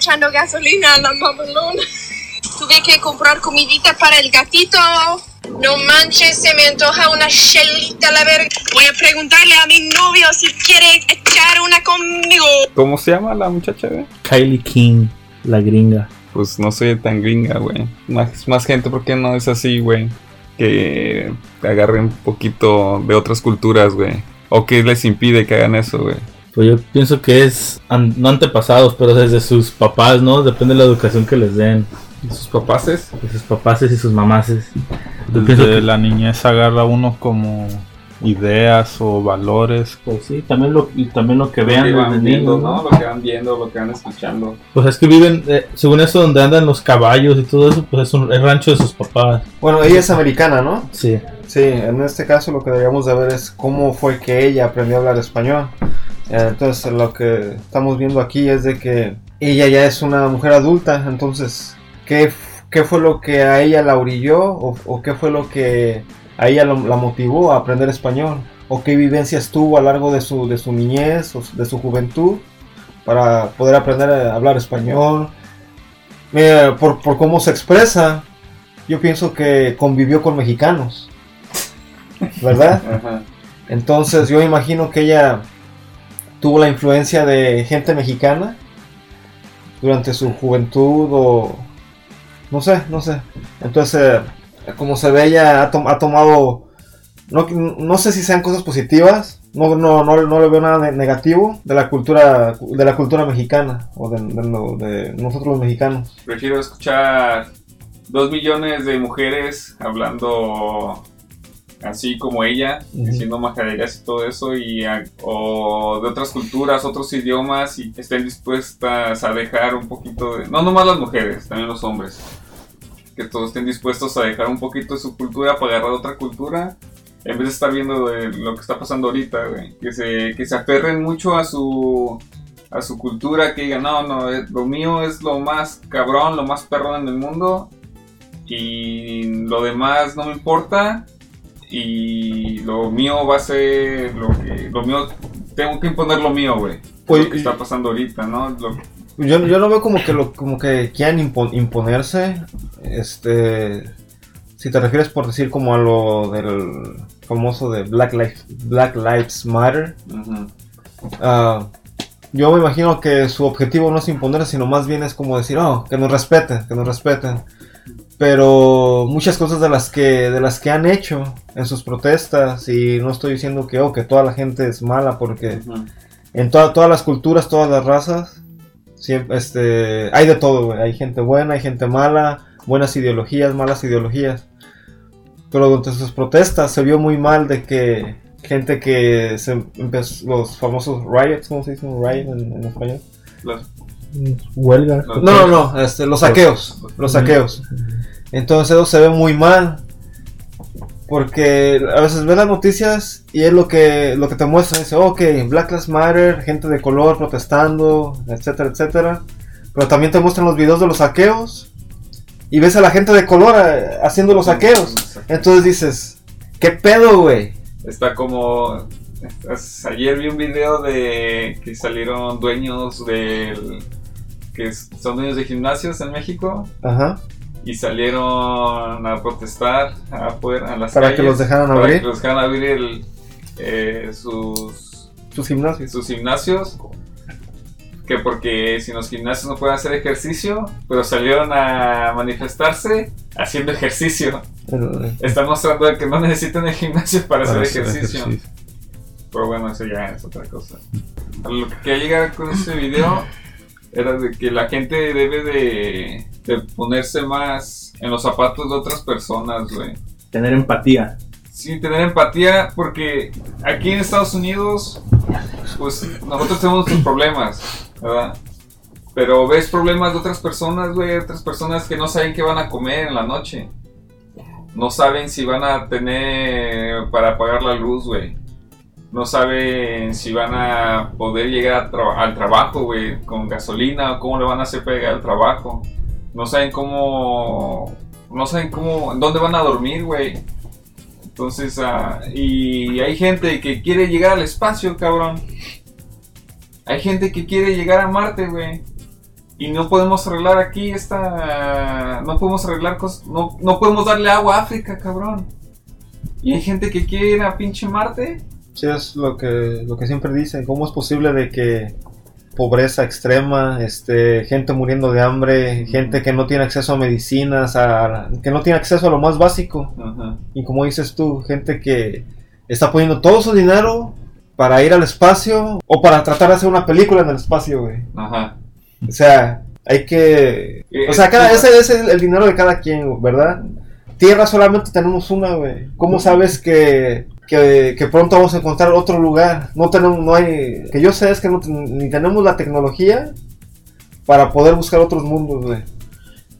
echando gasolina a la mamalona. Tuve que comprar comidita para el gatito. No manches, se me antoja una chelita, la verga. Voy a preguntarle a mi novio si quiere echar una conmigo. ¿Cómo se llama la muchacha, güey? Kylie King, la gringa. Pues no soy tan gringa, güey. Más, más gente, ¿por qué no es así, güey? Que agarren un poquito de otras culturas, güey. O que les impide que hagan eso, güey. Pues yo pienso que es, an- no antepasados, pero desde sus papás, ¿no? Depende de la educación que les den. ¿Sus papaces? De sus papaces y sus mamaces. Yo Desde que- la niñez agarra uno como ideas o valores. Pues sí, también lo, y también lo que Lo vean que desde van viendo, niños, ¿no? Lo que van viendo, lo que van escuchando. Pues es que viven, eh, según eso, donde andan los caballos y todo eso, pues es un el rancho de sus papás. Bueno, ella es americana, ¿no? Sí. Sí, en este caso lo que deberíamos de ver es cómo fue que ella aprendió a hablar español. Eh, Entonces lo que estamos viendo aquí es de que ella ya es una mujer adulta, entonces, ¿qué, qué fue lo que a ella la orilló o, o qué fue lo que a ella lo- la motivó a aprender español? ¿O qué vivencias tuvo a lo largo de su, de su niñez o de su juventud para poder aprender a hablar español? Mira, por, por cómo se expresa, yo pienso que convivió con mexicanos. ¿verdad? Entonces yo imagino que ella tuvo la influencia de gente mexicana durante su juventud o no sé, no sé. Entonces, eh, como se ve, ella ha, tom- ha tomado, no, no sé si sean cosas positivas, no, no, no, no le veo nada de negativo de la cultura, de la cultura mexicana o de, nosotros los mexicanos. Prefiero escuchar dos millones de mujeres hablando así como ella, Ujú. diciendo majaderías y todo eso, y a- o de otras culturas, otros idiomas, y estén dispuestas a dejar un poquito de... No nomás las mujeres, también los hombres. Que todos estén dispuestos a dejar un poquito de su cultura para agarrar otra cultura. En vez de estar viendo de lo que está pasando ahorita, güey. Que se, que se aferren mucho a su, a su cultura, que digan, no, no, eh, lo mío es lo más cabrón, lo más perrón en el mundo. Y lo demás no me importa. Y lo mío va a ser lo que. Lo mío. Tengo que imponer lo mío, güey. Pues, lo que está pasando ahorita, ¿no? Lo- Yo, yo no veo como que lo, como que quieran impo- imponerse. Este. Si te refieres por decir como a lo del famoso de Black Lives, Black Lives Matter. ah, yo me imagino que su objetivo no es imponerse, sino más bien es como decir, oh, que nos respeten, que nos respeten. Pero muchas cosas de las que de las que han hecho en sus protestas y no estoy diciendo que oh, que toda la gente es mala porque en toda- todas las culturas, todas las razas, siempre, este, hay de todo. Hay gente buena, hay gente mala, buenas ideologías, malas ideologías. Pero durante sus protestas se vio muy mal de que gente que se empezó, los famosos riots, ¿cómo se dice un riot en, en español? Los- Huelga. los- No, no, no, este, los saqueos, los saqueos. Entonces eso se ve muy mal. Porque a veces ves las noticias y es lo que, lo que te muestran. Dice, ok, Black Lives Matter, gente de color protestando, etcétera, etcétera. Pero también te muestran los videos de los saqueos. Y ves a la gente de color eh, haciendo los saqueos. Entonces dices, ¿qué pedo, güey? Está como. Ayer vi un video de que salieron dueños del. que son dueños de gimnasios en México Ajá. Y salieron a protestar afuera en las Para que calles los dejaran para abrir que los dejaran abrir el, eh, sus, sus gimnasios. sus gimnasios. Que porque si los gimnasios no pueden hacer ejercicio, pero salieron a manifestarse haciendo ejercicio. El- Están mostrando que no necesitan el gimnasio para, Para hacer hacer ejercicio. ejercicio. Pero bueno, eso ya es otra cosa. A lo que quería llegar con este video era de que la gente debe de, de ponerse más en los zapatos de otras personas, güey. Tener empatía. Sí, tener empatía, porque aquí en Estados Unidos, pues nosotros tenemos nuestros problemas, ¿verdad? Pero ves problemas de otras personas, güey, otras personas que no saben qué van a comer en la noche. No saben si van a tener para pagar la luz, güey. No saben si van a poder llegar al trabajo, güey, con gasolina, o cómo le van a hacer para llegar al trabajo. No saben cómo... No saben cómo... ¿Dónde van a dormir, güey? Entonces, ah, y hay gente que quiere llegar al espacio, cabrón. Hay gente que quiere llegar a Marte, güey. Y no podemos arreglar aquí esta... No podemos arreglar cosas... No, no podemos darle agua a África, cabrón. Y hay gente que quiere ir a pinche Marte. Sí, es lo que, lo que siempre dicen. ¿Cómo es posible de que pobreza extrema, este, gente muriendo de hambre, gente que no tiene acceso a medicinas, a, que no tiene acceso a lo más básico? Ajá. Y como dices tú, gente que está poniendo todo su dinero para ir al espacio o para tratar de hacer una película en el espacio, güey. Ajá. O sea, hay que... O sea, cada, ese es el, el dinero de cada quien, ¿verdad? Tierra solamente tenemos una, güey. ¿Cómo sabes que, que, que pronto vamos a encontrar otro lugar? No tenemos, no hay... Que yo sé es que no, ni tenemos la tecnología para poder buscar otros mundos, güey.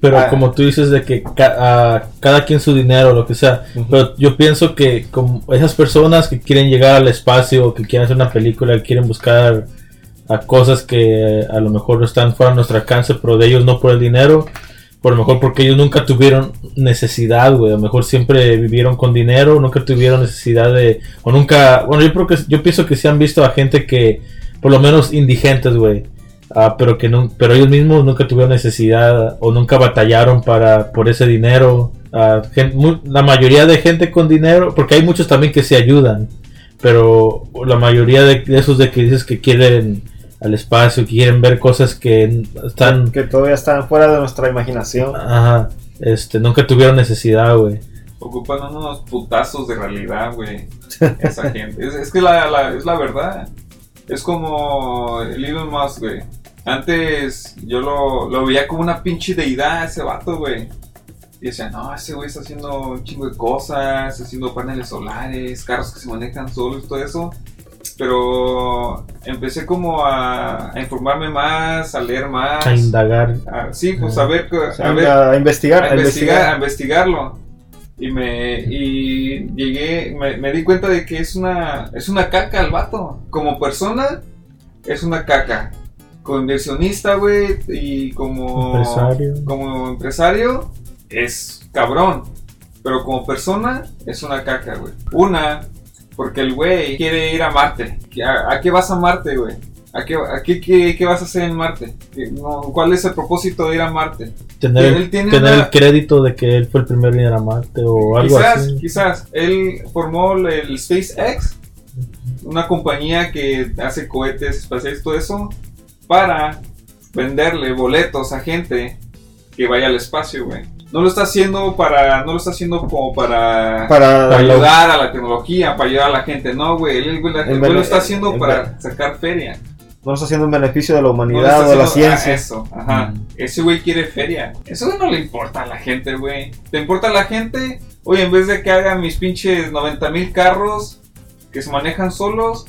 Pero Ah. como tú dices de que ca- a cada quien su dinero, lo que sea. Pero yo pienso que como esas personas que quieren llegar al espacio, que quieren hacer una película, que quieren buscar a cosas que a lo mejor no están fuera de nuestro alcance, pero de ellos no por el dinero, por lo mejor porque ellos nunca tuvieron necesidad, güey. A lo mejor siempre vivieron con dinero, nunca tuvieron necesidad de... O nunca... Bueno, yo creo que yo pienso que se han visto a gente que, por lo menos indigentes, güey. Ah, pero que no, pero ellos mismos nunca tuvieron necesidad o nunca batallaron para por ese dinero. Ah, la mayoría de gente con dinero, porque hay muchos también que se ayudan, pero la mayoría de esos de que dices que quieren al espacio, que quieren ver cosas que están, Que todavía están fuera de nuestra imaginación. ajá, este, nunca tuvieron necesidad, güey. Ocupan unos putazos de realidad, güey. Esa gente. Es, es que la, la- es la verdad. Es como el Elon Musk, güey. Antes yo lo, lo veía como una pinche deidad ese vato, güey. Y decía, no, ese güey está haciendo un chingo de cosas, está haciendo paneles solares, carros que se manejan solos y todo eso. Pero empecé como a, a informarme más, a leer más. A indagar. a- sí, pues a ver, O sea, a ver a investigar, a a investigar, a investigar. investigarlo. Y me y llegué, me, me di cuenta de que es una es una caca el vato. Como persona es una caca. Como inversionista, güey, y como Empresario. como empresario es cabrón. Pero como persona es una caca, güey. Una porque el güey quiere ir a Marte. ¿A, a qué vas a Marte, güey? ¿A qué, a qué, qué- qué vas a hacer en Marte? ¿Qué- no, ¿Cuál es el propósito de ir a Marte? Tener, Él tiene tener una- el crédito de que él fue el primero en ir a Marte o algo quizás, así. quizás. Él formó el SpaceX, una compañía que hace cohetes espaciales, todo eso, para venderle boletos a gente que vaya al espacio, güey. No lo está haciendo para, no lo está haciendo como para, Para, para la- ayudar a la tecnología, para ayudar a la gente. No, güey, él, el güey, la- El el güey lo está haciendo para sacar feria. no está haciendo un beneficio de la lo humanidad o de la ah, ciencia. eso, ajá. Mm. Ese güey quiere feria. Eso no le importa a la gente, güey. ¿Te importa a la gente? Oye, en vez de que haga mis pinches 90 mil carros que se manejan solos,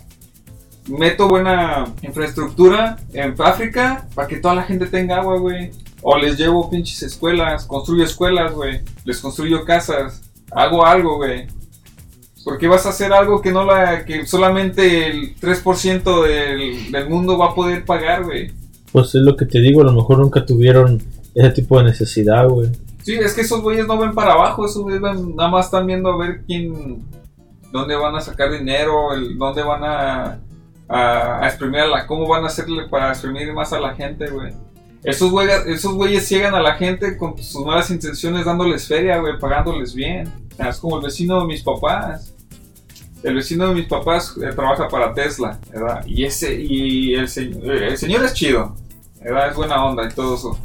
meto buena infraestructura en África para que toda la gente tenga agua, güey. O les llevo pinches escuelas, construyo escuelas, güey. Les construyo casas. Hago algo, güey. ¿Por qué vas a hacer algo que no la que solamente el 3% del, del mundo va a poder pagar, güey? Pues es lo que te digo, a lo mejor nunca tuvieron ese tipo de necesidad, güey. Sí, es que esos güeyes no ven para abajo, esos güeyes nada más están viendo a ver quién, dónde van a sacar dinero, el, dónde van a, a, a exprimir a la, cómo van a hacerle para exprimir más a la gente, güey. Esos güeyes, esos güeyes ciegan a la gente con sus malas intenciones dándoles feria, güey, pagándoles bien. Sea, es como el vecino de mis papás. El vecino de mis papás eh, trabaja para Tesla, ¿verdad? Y ese, y el, se- eh, el señor es chido, ¿verdad? Es buena onda y todo eso.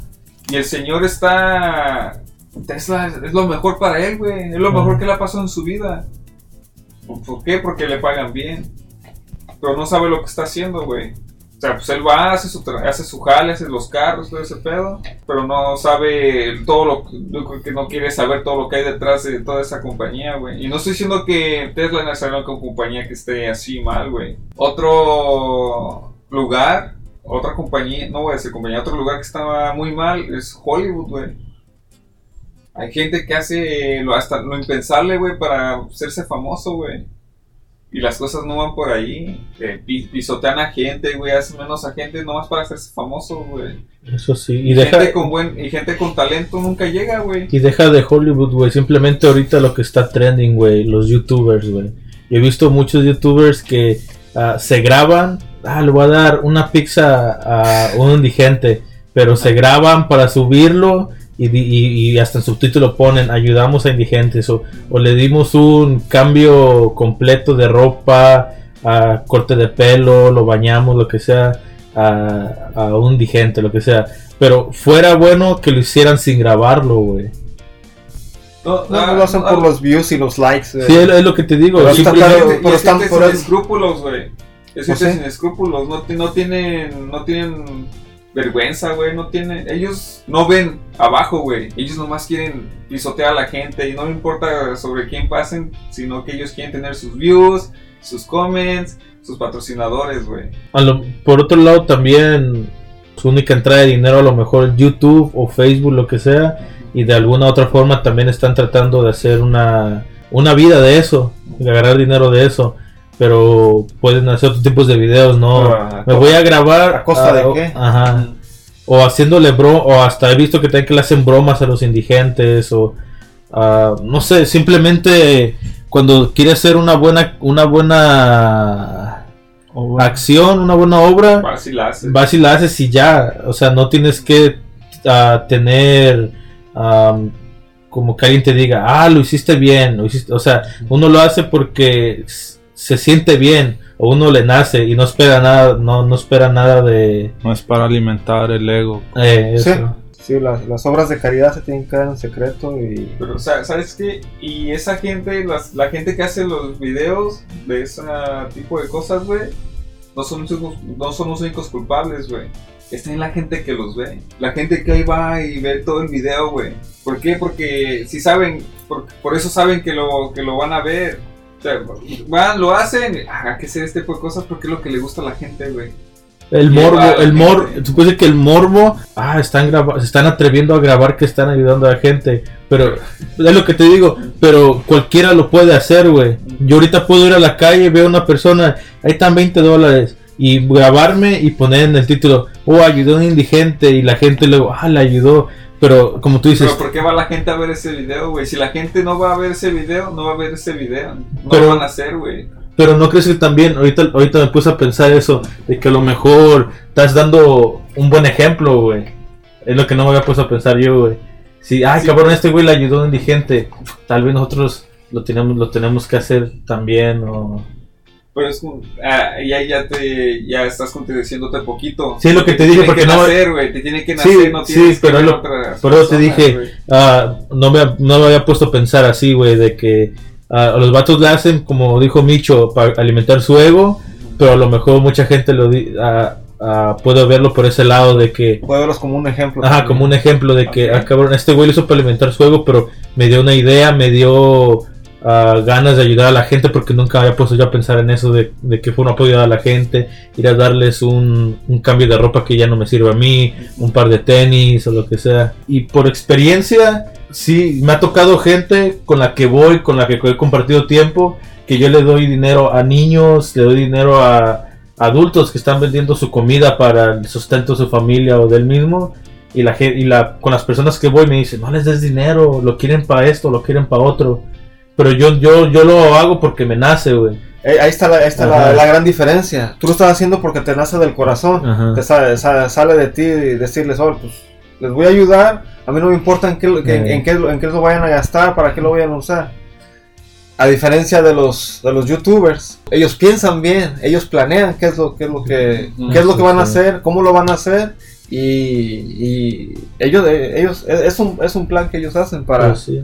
Y el señor está. Tesla es, lo mejor para él, güey. Es lo mejor que le ha pasado en su vida. ¿Por- ¿Por qué? Porque le pagan bien. Pero no sabe lo que está haciendo, güey. O sea, pues él va, hace su, hace su jale, hace los carros, todo ese pedo. Pero no sabe todo lo que no quiere saber todo lo que hay detrás de toda esa compañía, güey. Y no estoy diciendo que Tesla no es una compañía que esté así mal, güey. Otro lugar, otra compañía, no voy a decir compañía, otro lugar que estaba muy mal es Hollywood, güey. Hay gente que hace lo, hasta lo impensable, güey, para hacerse famoso, güey. Y las cosas no van por ahí. Eh, pi- pisotean a gente, güey, hacen menos a gente nomás para hacerse famoso, güey. Eso sí. Y, Y deja, gente con buen, y gente con talento nunca llega, güey. y deja de Hollywood, güey. Simplemente ahorita lo que está trending, güey. Los youtubers, güey. Yo he visto muchos youtubers que ah, se graban. Ah, le voy a dar una pizza a un indigente. pero se graban para subirlo y, di- y- y hasta en subtítulo ponen ayudamos a indigentes o, o le dimos un cambio completo de ropa, a corte de pelo, lo bañamos, lo que sea, a, a un indigente, lo que sea. Pero fuera bueno que lo hicieran sin grabarlo, güey. No, No, ah, no lo hacen ah, por los views y los likes. eh. Sí, es, es lo que te digo. Pero está claro, pero están por sin escrúpulos, güey. Es ¿Ah, gente sí? sin escrúpulos, no, no tienen, no tienen vergüenza, güey, no tienen, ellos no ven abajo, güey, ellos nomás quieren pisotear a la gente y no importa sobre quién pasen, sino que ellos quieren tener sus views, sus comments, sus patrocinadores, güey. Por otro lado también su única entrada de dinero a lo mejor YouTube o Facebook, lo que sea, y de alguna otra forma también están tratando de hacer una, una vida de eso, de agarrar dinero de eso, pero pueden hacer otros tipos de videos, no, a me voy a grabar ¿a costa de qué? Ajá. O haciéndole bro, o hasta he visto que también que le hacen bromas a los indigentes, o ah, no sé, simplemente cuando quiere hacer una buena, una buena acción, una buena obra, Fácil la hace. vas y la haces y ya. O sea, no tienes que ah, tener am, como que alguien te diga, ah, lo hiciste bien, lo hiciste. O sea, uno lo hace porque se siente bien o uno le nace y no espera nada, no, no espera nada de no es para alimentar el ego. eh, Sí, sí, las, las obras de caridad se tienen que dar en secreto y Pero, o sea, ¿sabes qué? Y esa gente, las- la gente que hace los videos de ese tipo de cosas, güey, no son, los únicos- no son los únicos culpables, güey. Está en la gente que los ve. La gente que ahí va y ve todo el video, güey. ¿Por qué? Porque si saben, por, por eso saben que lo, que lo van a ver. Sea, van, lo hacen, ah, que hacer este tipo de cosas porque es lo que le gusta a la gente, güey. El morbo, el mor, gente. tú puedes decir que el morbo, ah, están se están atreviendo a grabar que están ayudando a la gente, pero es lo que te digo, pero cualquiera lo puede hacer, güey. Yo ahorita puedo ir a la calle, veo a una persona, ahí están 20 dólares, y grabarme y poner en el título, oh, ayudó a un indigente, y la gente luego, ah, le ayudó, pero como tú dices, Pero ¿por qué va la gente a ver ese video, güey? Si la gente no va a ver ese video, no va a ver ese video. No Pero- lo van a hacer, güey. Pero no crees que también, ahorita, ahorita me puse a pensar eso, de que a lo mejor estás dando un buen ejemplo, güey. Es lo que no me había puesto a pensar yo, güey. Si, ay, Sí. cabrón, este güey le ayudó a un indigente, tal vez nosotros lo tenemos, lo tenemos que hacer también, o... Pero es como, ah, ya, ya te, ya estás contradiciéndote poquito. Sí, lo que te dije, tiene porque que no- nacer, güey, te tiene que Sí, nacer, no sí, tienes pero que lo- eso te dije. Ah, no, me, no me había puesto a pensar así, güey, de que ah, los vatos le hacen, como dijo Micho, para alimentar su ego, pero a lo mejor mucha gente lo di- ah, ah, puede verlo por ese lado de que puedo verlos como un ejemplo. Ajá, también. como un ejemplo de que, Ok. ah, cabrón, este güey lo hizo para alimentar su ego, pero me dio una idea, me dio ah, ganas de ayudar a la gente, porque nunca había puesto yo a pensar en eso de, de que fue un apoyo a la gente, ir a darles un, un cambio de ropa que ya no me sirve a mí, un par de tenis o lo que sea. Y por experiencia, sí, me ha tocado gente con la que voy, con la que he compartido tiempo, que yo le doy dinero a niños, le doy dinero a adultos que están vendiendo su comida para el sustento de su familia o del mismo y la y la con las personas que voy me dicen no les des dinero lo quieren para esto lo quieren para otro pero yo yo yo lo hago porque me nace güey Eh, ahí está, la, ahí está la, la gran diferencia. Tú lo estás haciendo porque te nace del corazón. Ajá. Te sale, sa- sale de ti y decirles, oh, pues les voy a ayudar. A mí no me importa en qué, lo- en, Eh. en qué, en qué lo vayan a gastar, para qué lo vayan a usar. A diferencia de los, de los youtubers, ellos piensan bien, ellos planean qué es lo, qué es lo que, Ujú. qué es lo que van a hacer, cómo lo van a hacer. Y, y ellos, eh, ellos es, un, es un plan que ellos hacen para, Pues sí.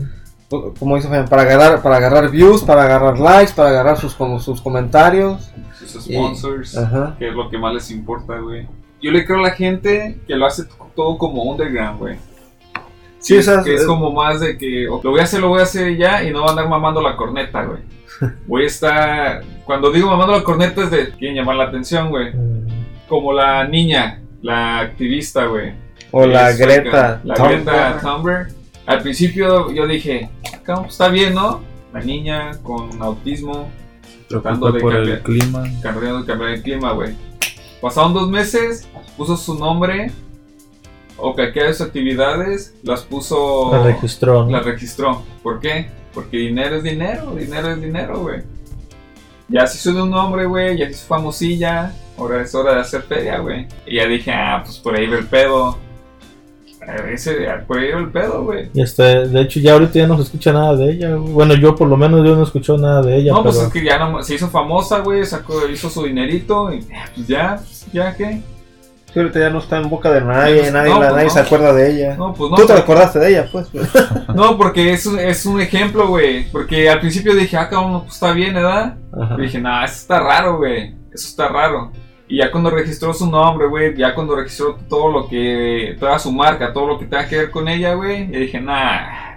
Como dice para agarrar, para agarrar views, para agarrar likes, para agarrar sus, como sus comentarios. Sus Y- sponsors, Ajá. que es lo que más les importa, güey. Yo le creo a la gente que lo hace todo como underground, güey. Sí, sea, que es es- como más de que lo voy a hacer, lo voy a hacer ya y no voy a andar mamando la corneta, güey. Voy a estar. Cuando digo mamando la corneta es de. Quieren llamar la atención, güey. Como la niña, la activista, güey. O la Es Greta. La. Greta Thunberg. Al principio yo dije, "Cabrón, está bien, ¿no? La niña con autismo, Tratando de por el cambiar. clima. cambiando de cambiar el clima, güey. Pasaron dos meses, puso su nombre, o que aquellas actividades las puso. La registró ¿no? la registró. ¿Por qué? Porque dinero es dinero, dinero es dinero, güey. Ya se hizo de un nombre, güey, ya se hizo famosilla, ahora es hora de hacer feria, güey. Y ya dije, ah, pues por ahí ve el pedo. Ese, era el pedo, güey. Y hasta, de hecho, ya ahorita ya no se escucha nada de ella. güey. Bueno, yo por lo menos yo no escucho nada de ella. No, pues es que ya no, se hizo famosa, güey, sacó, hizo su dinerito y pues ya, pues, ya qué. Sí, ahorita ya no está en boca de nadie, No, nadie, no, la- pues nadie no. se acuerda de ella. No, pues no. Tú te acordaste de ella, pues. No, porque es un, es un ejemplo, güey. Porque al principio dije, ah, cabrón, pues está bien, ¿verdad? Ajá. Y dije, nah, eso está raro, güey. Eso está raro. Y ya cuando registró su nombre, güey, ya cuando registró todo lo que, toda su marca, todo lo que tenga que ver con ella, güey, y dije, nah.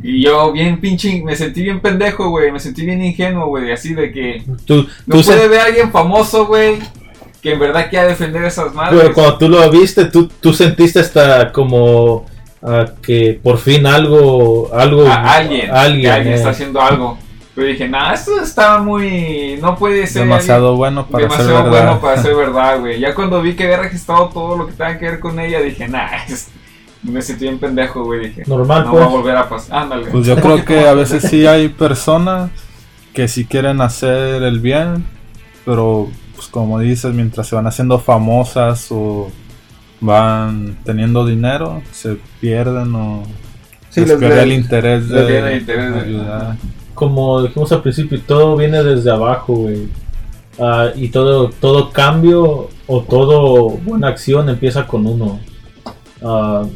Y yo bien pinche, me sentí bien pendejo, güey, me sentí bien ingenuo, güey, así de que Tú, no tú se- puede ver a alguien famoso, güey, que en verdad quiera defender esas madres. Pero cuando tú lo viste, tú, tú sentiste hasta como ah, que por fin algo, algo, a alguien, alguien, que alguien eh. está haciendo algo. Pero dije, nah, esto está muy, no puede ser Demasiado bueno para ser demasiado verdad. bueno para ser verdad, güey. Ya cuando vi que había registrado todo lo que tenga que ver con ella, dije, nah, es- me sentí bien pendejo, güey. Dije, Normal, no pues. va a volver a pasar. Ándale. Pues yo creo que a veces sí hay personas que sí quieren hacer el bien, pero pues como dices, mientras se van haciendo famosas o van teniendo dinero, se pierden o Sí, les les- pierde el interés de pierde el interés de- ayudar. Como dijimos al principio, todo viene desde abajo, güey. Ah, y todo, todo cambio o todo buena acción empieza con uno. Ah,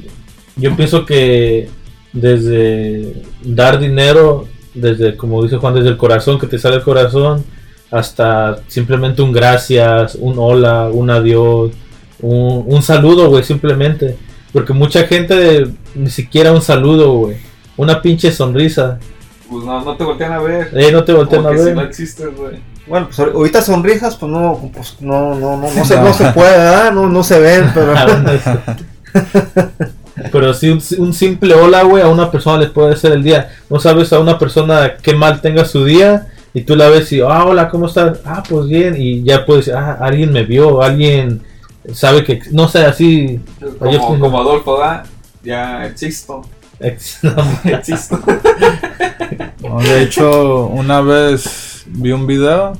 yo pienso que desde dar dinero, desde, como dice Juan, desde el corazón, que te sale el corazón, hasta simplemente un gracias, un hola, un adiós, un, un saludo, güey, simplemente. Porque mucha gente ni siquiera un saludo, güey. Una pinche sonrisa. Pues no, no te voltean a ver. Eh, no te voltean Como a que si ver. no existes, güey. Bueno, pues ahor- ahorita sonrisas, pues no, pues no, no, no, no se, no se puede, ¿verdad? No, no se ven, pero. Pero sí, un, un simple hola, güey, a una persona les puede hacer el día. No sabes a una persona qué mal tenga su día y tú la ves y, ah, hola, ¿cómo estás? Ah, pues bien. Y ya puedes decir, ah, alguien me vio, alguien sabe que, no sé, así. Oye, Como, como Adolfo da, ya existo. Existo. No, de hecho, una vez vi un video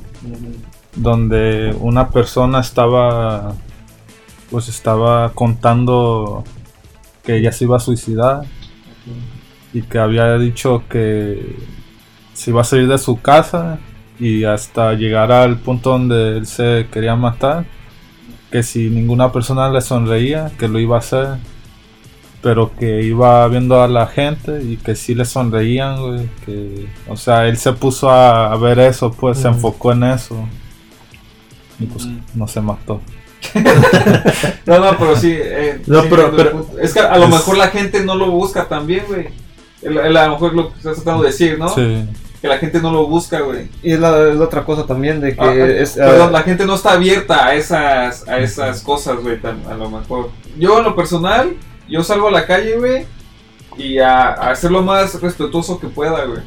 donde una persona estaba pues estaba contando que ella se iba a suicidar y que había dicho que se iba a salir de su casa y hasta llegar al punto donde él se quería matar que si ninguna persona le sonreía que lo iba a hacer pero que iba viendo a la gente y que sí le sonreían, güey, que, o sea, él se puso a, a ver eso, pues, se Ujú. enfocó en eso y pues Ujú. no se mató. No, no, pero sí. eh, No, sí pero- pero- es que a lo Es- mejor la gente no lo busca también, güey. El- el- A lo mejor lo que estás tratando de decir, ¿no? Sí, Que la gente no lo busca, güey. Y es la, es la otra cosa también de que Ah, ah, es. Perdón, ah, la gente no está abierta a esas, a esas cosas, güey, a lo mejor. Yo, en lo personal, yo salgo a la calle, güey, y a, a hacer lo más respetuoso que pueda, güey.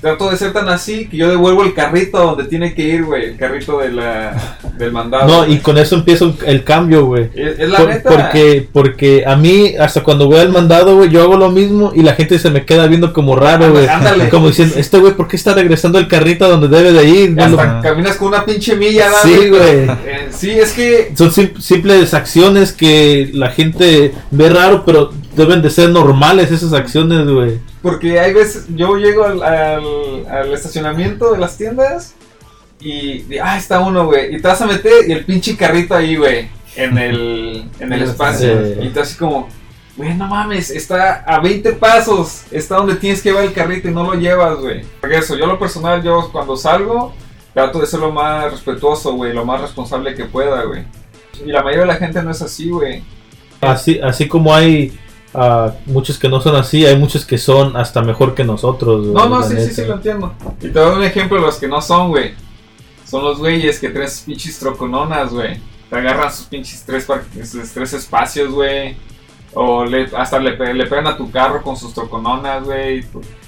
Trato de ser tan así que yo devuelvo el carrito donde tiene que ir, güey, el carrito de la, del mandado. No, y con eso empieza el cambio, güey. Es, es la Por- neta. porque, porque a mí, hasta cuando voy al mandado, güey, yo hago lo mismo y la gente se me queda viendo como raro, güey. Ándale. Como diciendo, este güey, ¿por qué está regresando el carrito donde debe de ir? No Hasta caminas con una pinche milla, ¿verdad, Sí, güey. Eh, sí, es que Son sim- simples acciones que la gente ve raro, pero deben de ser normales esas acciones, güey. Porque hay veces, yo llego al, al, al estacionamiento de las tiendas y, y, ah, está uno, güey, y te vas a meter y el pinche carrito ahí, güey, en el, en el espacio. Sí. Y tú así como, güey, no mames, está a 20 pasos, está donde tienes que llevar el carrito y no lo llevas, güey. Porque eso, yo lo personal, yo cuando salgo, trato de ser lo más respetuoso, güey, lo más responsable que pueda, güey. Y la mayoría de la gente no es así, güey. Así, así como hay ah, muchos que no son así, hay muchos que son hasta mejor que nosotros, No, no, sí, sí, neta. sí, lo entiendo. Y te doy un ejemplo de los que no son, güey. Son los güeyes que traen sus pinches trocononas, güey. Te agarran sus pinches tres, sus tres espacios, güey. O le, hasta le, le pegan a tu carro con sus trocononas, güey.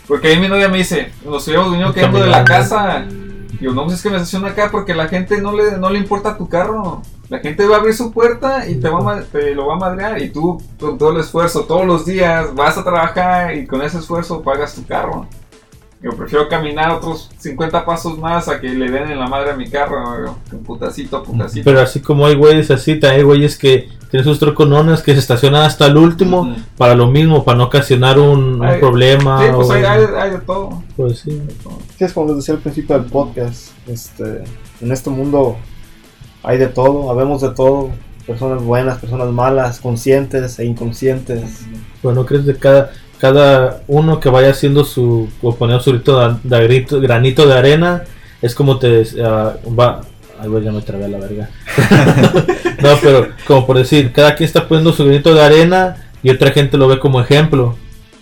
Porque ahí mi novia me dice, nos habíamos venido quedando de la casa. Digo, no, pues es que me estaciono acá porque la gente no le, no le importa tu carro. La gente va a abrir su puerta y te, va a te lo va a madrear. Y tú, con todo el esfuerzo, todos los días, vas a trabajar y con ese esfuerzo pagas tu carro. Yo prefiero caminar otros 50 pasos más a que le den en la madre a mi carro. putacito, putacito. Pero así como hay güeyes así, hay güeyes que tiene sus troconones que se estacionan hasta el último para lo mismo, para no ocasionar un, problema. Sí, pues o- hay, hay, hay de todo. pues sí. Sí, es como les decía al principio del podcast. Este, en este mundo hay de todo, habemos de todo. Personas buenas, personas malas, conscientes e inconscientes. Bueno, crees de cada cada uno que vaya haciendo su o poniendo su grito de, granito de arena es como te ah, va ay ya me trabé a la verga. No pero como por decir cada quien está poniendo su granito de arena y otra gente lo ve como ejemplo.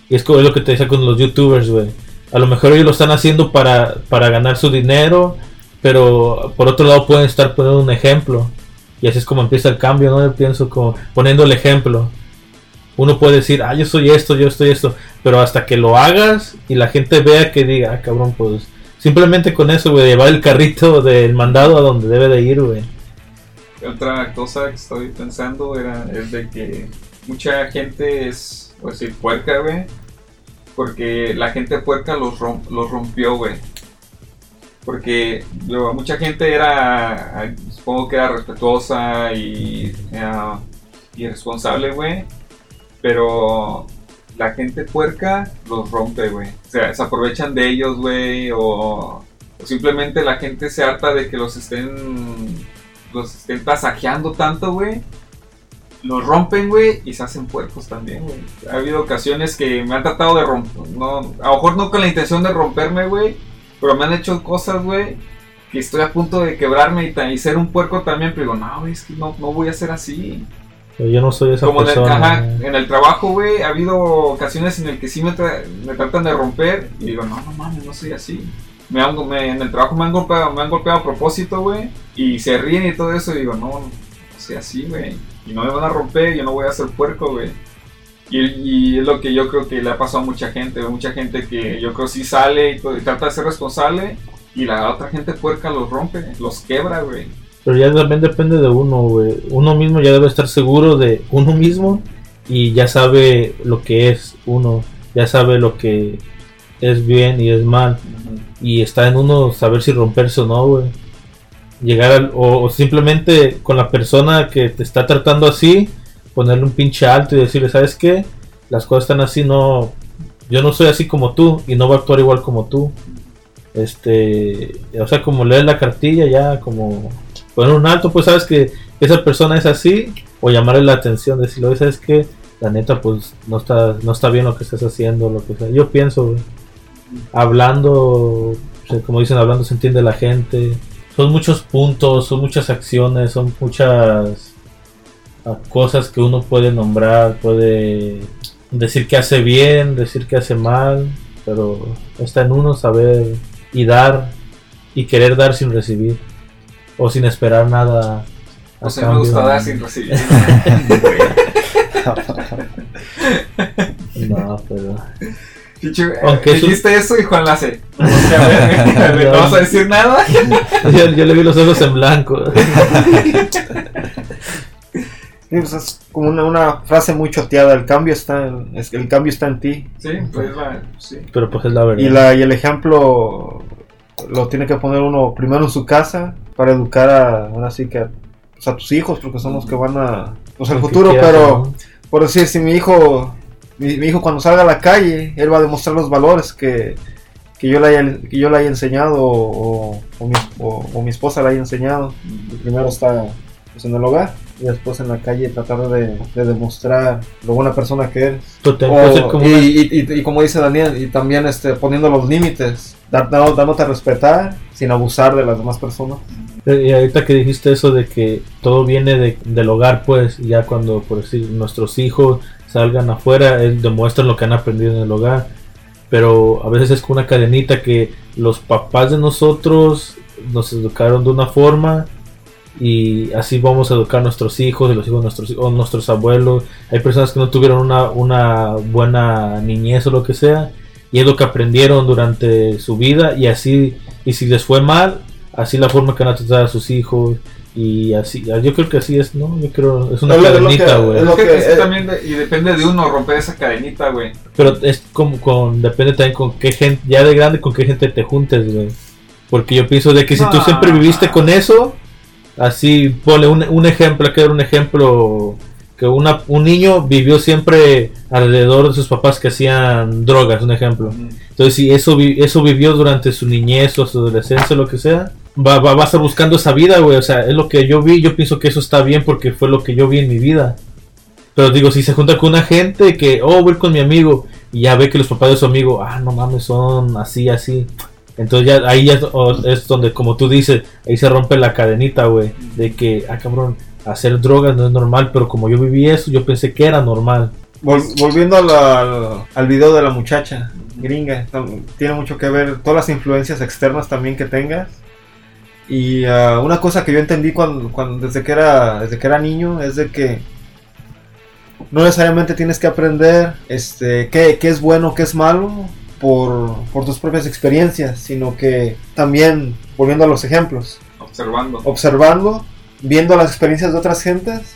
Y es como es lo que te decía con los youtubers güey. A lo mejor ellos lo están haciendo para para ganar su dinero pero por otro lado pueden estar poniendo un ejemplo. Y así es como empieza el cambio no yo pienso como poniendo el ejemplo. Uno puede decir, ah, yo soy esto, yo estoy esto, pero hasta que lo hagas y la gente vea que diga, ah, cabrón, pues simplemente con eso, güey, llevar el carrito del mandado a donde debe de ir, güey. Otra cosa que estoy pensando era, es de que mucha gente es, pues decir, puerca, güey. Porque la gente puerca los, los rompió, güey. Porque yo- mucha gente era, supongo que era respetuosa y, ah, y responsable, güey. Pero la gente puerca los rompe, güey. O sea, se aprovechan de ellos, güey. O, simplemente la gente se harta de que los estén los estén tasajeando tanto, güey. Los rompen, güey, y se hacen puercos también, güey. Ha habido ocasiones que me han tratado de romper. No, a lo mejor no con la intención de romperme, güey. Pero me han hecho cosas, güey. Que estoy a punto de quebrarme y, ser un puerco también. Pero digo, no, es que no, no voy a ser así. Yo no soy esa Como en el, persona. ajá, en el trabajo, güey, ha habido ocasiones en las que sí me, tra- me tratan de romper y digo, no, no mames, no soy así. Me han- me- en el trabajo me han golpeado, me han golpeado a propósito, güey, y se ríen y todo eso y digo, no, no soy así, güey. Y no me van a romper, yo no voy a ser puerco, güey. Y, y es lo que yo creo que le ha pasado a mucha gente, mucha gente que yo creo sí sale y, todo, y trata de ser responsable y la otra gente puerca los rompe, los quebra, güey. Pero ya también depende de uno, güey. Uno mismo ya debe estar seguro de uno mismo y ya sabe lo que es uno. Ya sabe lo que es bien y es mal. Y está en uno saber si romperse o no, güey. Llegar al, o, simplemente con la persona que te está tratando así, ponerle un pinche alto y decirle, ¿sabes qué? Las cosas están así, no. Yo no soy así como tú y no voy a actuar igual como tú. Este, o sea, como leer la cartilla, ya como poner un alto, pues sabes que esa persona es así, o llamarle la atención, decirle, "Oye, ¿sabes qué? La neta, pues no está, no está bien lo que estás haciendo, lo que sea. Yo pienso, hablando, como dicen, hablando se entiende la gente. Son muchos puntos, son muchas acciones, son muchas ah, cosas que uno puede nombrar, puede decir que hace bien, decir que hace mal, pero está en uno saber y dar y querer dar sin recibir o sin esperar nada. O sea, me gusta dar sin recibir. No, pero Chicho, Aunque dijiste eso y Juan la hace. O sea, a ver, ¿no vas a decir nada? yo, yo le vi los ojos en blanco. Sí, pues es como una, una frase muy choteada. El cambio está en, es- el cambio está en ti. Sí, pues sí. Pero pues es la verdad. Y, la, y el ejemplo lo tiene que poner uno primero en su casa para educar a, ahora sí que a, pues, a tus hijos, porque son los que van a, pues el futuro, pero por decir, si mi hijo, mi, mi hijo cuando salga a la calle, él va a demostrar los valores que, que yo le haya, que yo le haya enseñado o, o mi, o- o mi esposa le haya enseñado. Primero está pues, en el hogar y después en la calle tratar de, de demostrar lo buena persona que eres. O- como y, una- y- y- y como dice Daniel, y también este, poniendo los límites, dándote a respetar sin abusar de las demás personas. Y ahorita que dijiste eso de que todo viene de- del hogar, pues ya cuando, por decir, nuestros hijos salgan afuera, él demuestran lo que han aprendido en el hogar. Pero a veces es con una cadenita que los papás de nosotros nos educaron de una forma y así vamos a educar a nuestros hijos y los hijos de nuestros, nuestros abuelos. Hay personas que no tuvieron una, una buena niñez o lo que sea y es lo que aprendieron durante su vida y así, y si les fue mal, así la forma que van a tratar a sus hijos y así, yo creo que así es, ¿no? Yo creo, es una Es cadenita, güey. es lo Es que, que- es que también de- y depende de uno romper esa cadenita, güey. Pero es como con, depende también con qué gente, ya de grande con qué gente te juntes, güey. Porque yo pienso de que si tú Ah. siempre viviste con eso, así, ponle un, un ejemplo, que dar un ejemplo que una, un niño vivió siempre alrededor de sus papás que hacían drogas, un ejemplo. Entonces, si eso, vi- eso vivió durante su niñez o su adolescencia, lo que sea, va, va, va a estar buscando esa vida, güey. O sea, es lo que yo vi. Yo pienso que eso está bien porque fue lo que yo vi en mi vida. Pero digo, si se junta con una gente que, oh, voy con mi amigo, y ya ve que los papás de su amigo, ah, no mames, son así, así. Entonces ya ahí ya es, donde, como tú dices, ahí se rompe la cadenita, güey. De que, ah, cabrón, hacer drogas no es normal, pero como yo viví eso, yo pensé que era normal. Vol- volviendo a al, video de la muchacha gringa, tiene mucho que ver todas las influencias externas también que tengas. Y ah, una cosa que yo entendí cuando, cuando desde que era desde que era niño es de que no necesariamente tienes que aprender este qué, qué es bueno, qué es malo por, por tus propias experiencias, sino que también volviendo a los ejemplos, Observando. observando, viendo las experiencias de otras gentes,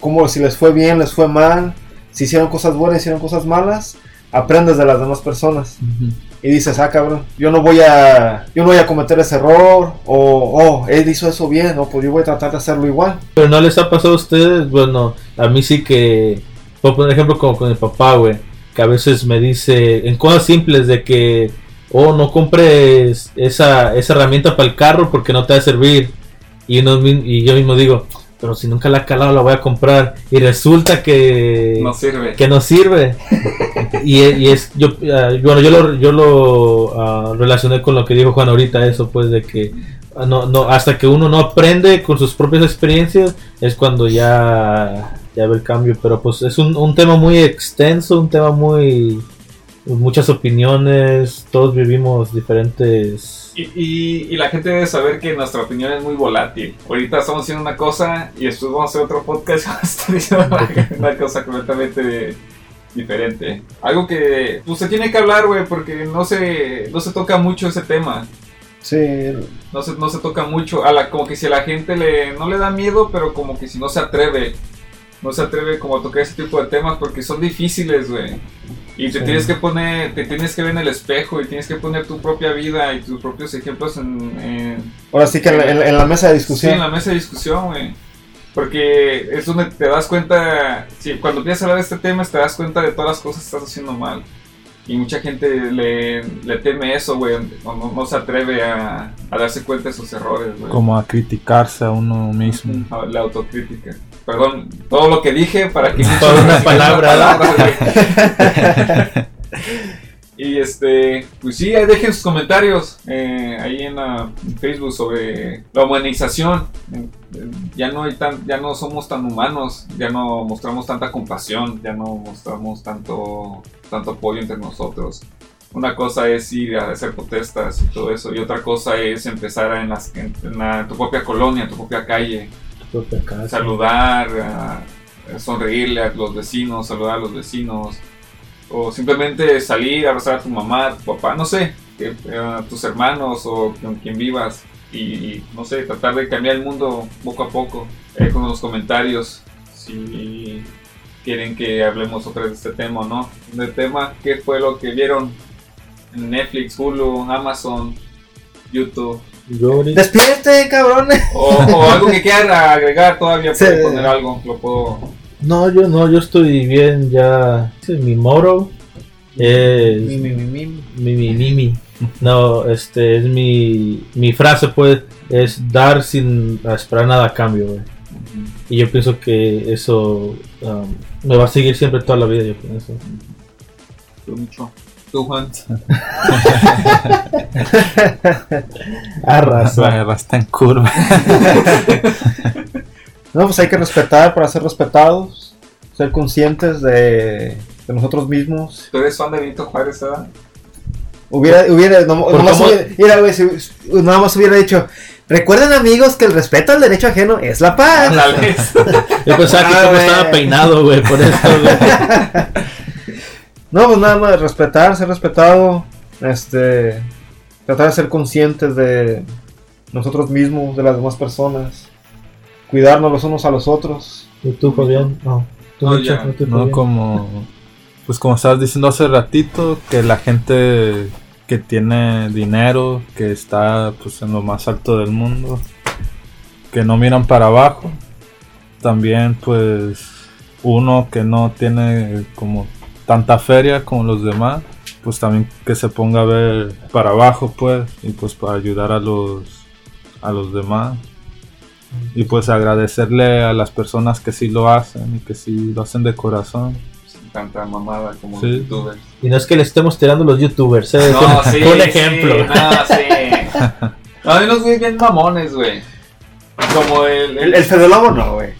como si les fue bien, les fue mal, si hicieron cosas buenas, hicieron cosas malas, aprendes de las demás personas y dices, ah cabrón, yo no voy a, yo no voy a cometer ese error, o oh, él hizo eso bien, o pues yo voy a tratar de hacerlo igual. Pero no les ha pasado a ustedes, bueno, a mí sí que, por poner ejemplo como con mi papá, güey, que a veces me dice, en cosas simples de que, oh, no compres esa, esa herramienta para el carro porque no te va a servir. Y, mi- y yo mismo digo, pero si nunca la he calado la voy a comprar. Y resulta que No sirve. que no sirve. y, y es, yo, ah, bueno, yo lo, yo lo ah, relacioné con lo que dijo Juan ahorita, eso pues de que ah, no, no, hasta que uno no aprende con sus propias experiencias es cuando ya, ya ve el cambio. Pero pues es un, un tema muy extenso, un tema muy... Muchas opiniones, todos vivimos diferentes... Y, y, y la gente debe saber que nuestra opinión es muy volátil. Ahorita estamos haciendo una cosa y después vamos a hacer otro podcast y vamos a estar diciendo una cosa completamente diferente. Algo que pues, se tiene que hablar, güey, porque no se, no se toca mucho ese tema. Sí, No se, no se toca mucho. A la, como que si a la gente le, no le da miedo, pero como que si no se atreve. No se atreve como a tocar ese tipo de temas porque son difíciles, güey. Y te Sí. tienes que poner, te tienes que ver en el espejo y tienes que poner tu propia vida y tus propios ejemplos en, en- ahora sí que en la, en en la mesa de sí, discusión. en la mesa de discusión, güey. Porque es donde te das cuenta, sí, cuando empiezas a hablar de este tema, te das cuenta de todas las cosas que estás haciendo mal. Y mucha gente le, le teme eso, güey. No, no- no se atreve a, a darse cuenta de sus errores, güey. Como a criticarse a uno mismo. La autocrítica. Perdón, todo lo que dije para que... Toda una palabra. Y este, pues sí, dejen sus comentarios eh, ahí en, la- en Facebook sobre la humanización. Eh, Ya no hay tan, ya no somos tan humanos, ya no mostramos tanta compasión, ya no mostramos tanto, tanto apoyo entre nosotros. Una cosa es ir a hacer protestas y todo eso, y otra cosa es empezar en, las, en, en tu propia colonia, tu propia calle, saludar, sonreírle a los vecinos, saludar a los vecinos, o simplemente salir, abrazar a tu mamá, tu papá, no sé, eh, a tus hermanos o con quien vivas y, no sé, tratar de cambiar el mundo poco a poco, eh, con los comentarios, si quieren que hablemos otra vez de este tema o no. Del tema, ¿qué fue lo que vieron en Netflix, Hulu, Amazon, YouTube? Yo ahorita- Despierte, cabrones. O, o algo que quieran agregar todavía, Sí. pueden poner algo, lo puedo... No, yo no, yo estoy bien ya. es mi moro es Mi, mi, mi, mi. mi, mi, mi, mi. No, este es mi, mi frase, pues, es dar sin esperar nada a cambio, güey. Y yo pienso que eso um, me va a seguir siempre toda la vida, yo pienso. Tú, Micho. Tú, Juan. Arrasa. Está en curva. No, pues hay que respetar para ser respetados, ser conscientes de, de nosotros mismos. ¿Tú eres fan de Benito Juárez, verdad? Hubiera, hubiera, no, nomás cómo- hubiera, mira, güey, si- nada más hubiera dicho, recuerden amigos que el respeto al derecho ajeno es la paz. Yo pensaba que Ah, como güey. estaba peinado, güey, por eso, güey. No, pues nada más respetar, ser respetado, este, tratar de ser conscientes de nosotros mismos, de las demás personas, cuidarnos los unos a los otros. ¿Y tú, Fabián? No. ¿Tú, No, Micho? ya. ¿No No como. Pues como estabas diciendo hace ratito, que la gente que tiene dinero, que está pues en lo más alto del mundo, que no miran para abajo, también pues uno que no tiene como tanta feria como los demás, pues también que se ponga a ver para abajo, pues, y pues para ayudar a los a los demás. Y pues agradecerle a las personas que sí lo hacen y que sí lo hacen de corazón. Sin tanta mamada como Sí. youtubers. Y no es que le estemos tirando a los youtubers, ¿eh? No, sí, un sí, ejemplo. no, sí. No, hay unos güeyes bien mamones, güey. Como el. El, el Fede Lobo no, güey.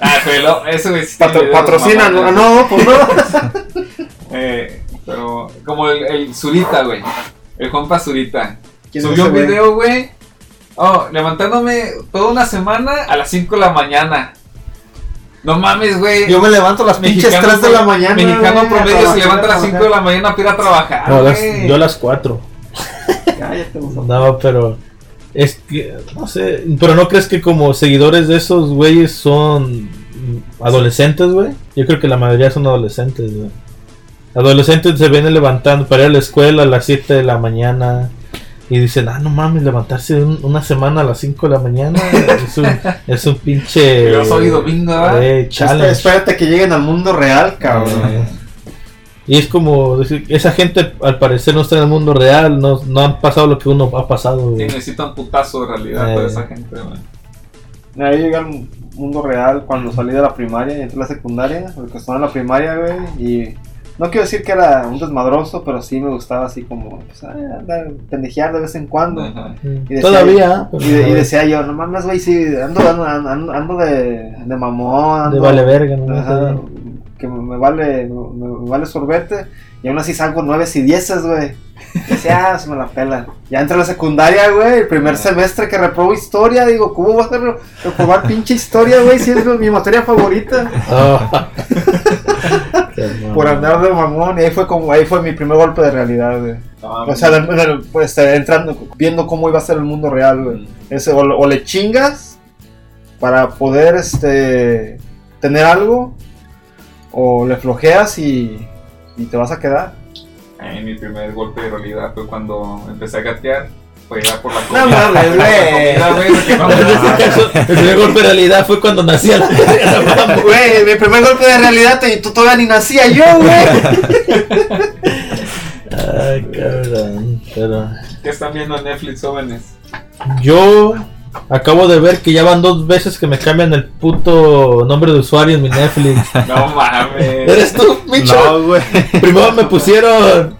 Ah, pero ese güey sí tiene Patro- patrocina, no, no, pues no. Eh, pero como el, el Zurita, güey. El compa Zurita. ¿Quién es Subió un video, güey. Oh, levantándome toda una semana a las 5 de la mañana. No mames, güey. Yo me levanto a las pinches 3 de la mañana. Mexicano güey, promedio se levanta a las 5 de la mañana para ir a trabajar. No, las- yo a las 4. Cállate, güey. No, pero es que, no sé, pero no crees que como seguidores de esos güeyes son adolescentes, güey? Yo creo que la mayoría son adolescentes, güey. Adolescentes se vienen levantando para ir a la escuela a las 7 de la mañana y dicen, ah, no mames, levantarse un- una semana a las 5 de la mañana es un, es un pinche... Pero soy domingo, eh, challenge. Espérate que lleguen al mundo real, cabrón. Eh, Y es como decir, esa gente al parecer no está en el mundo real, no, no han pasado lo que uno ha pasado. Sí, güey. necesita un putazo de realidad Eh. toda esa gente, güey. Ahí llegué al mundo real cuando salí de la primaria y entré a la secundaria, porque estaba en la primaria, güey, y no quiero decir que era un desmadroso, pero sí me gustaba así como, pues, ah, andar, pendejear de vez en cuando. Y decía- Todavía. Y, de- y decía yo, no mames, güey, sí, ando, ando, ando, ando de, de mamón, ando, de vale verga, ¿no? ajá, que me, vale, me, me vale sorbete, y aún así salgo nueves y dieces, güey. Decía, ah, se me la pela. Ya entré a la secundaria, güey, el primer Ah. semestre que reprobo historia, digo, ¿cómo voy a re- reprobar pinche historia, güey? Si es mi materia favorita. Oh. Mamón. Por andar de mamón, y ahí fue como, ahí fue mi primer golpe de realidad, güey. No, O sea, de- de- pues eh, entrando, viendo cómo iba a ser el mundo real, güey. Ese, o, o le chingas para poder este tener algo, o le flojeas y, y te vas a quedar. Mi primer golpe de realidad fue cuando empecé a gatear. Fue ya por la No comida. mames, güey. güey, no daba. caso, el primer golpe de realidad fue cuando nací a la Güey, mi primer golpe de realidad, y tú todavía ni nacía yo, güey. Ay, cabrón. Pero ¿Qué están viendo en Netflix, jóvenes? yo acabo de ver que ya van dos veces que me cambian el puto nombre de usuario en mi Netflix. No mames. ¿Eres tú, Micho? No, güey. Primero me pusieron.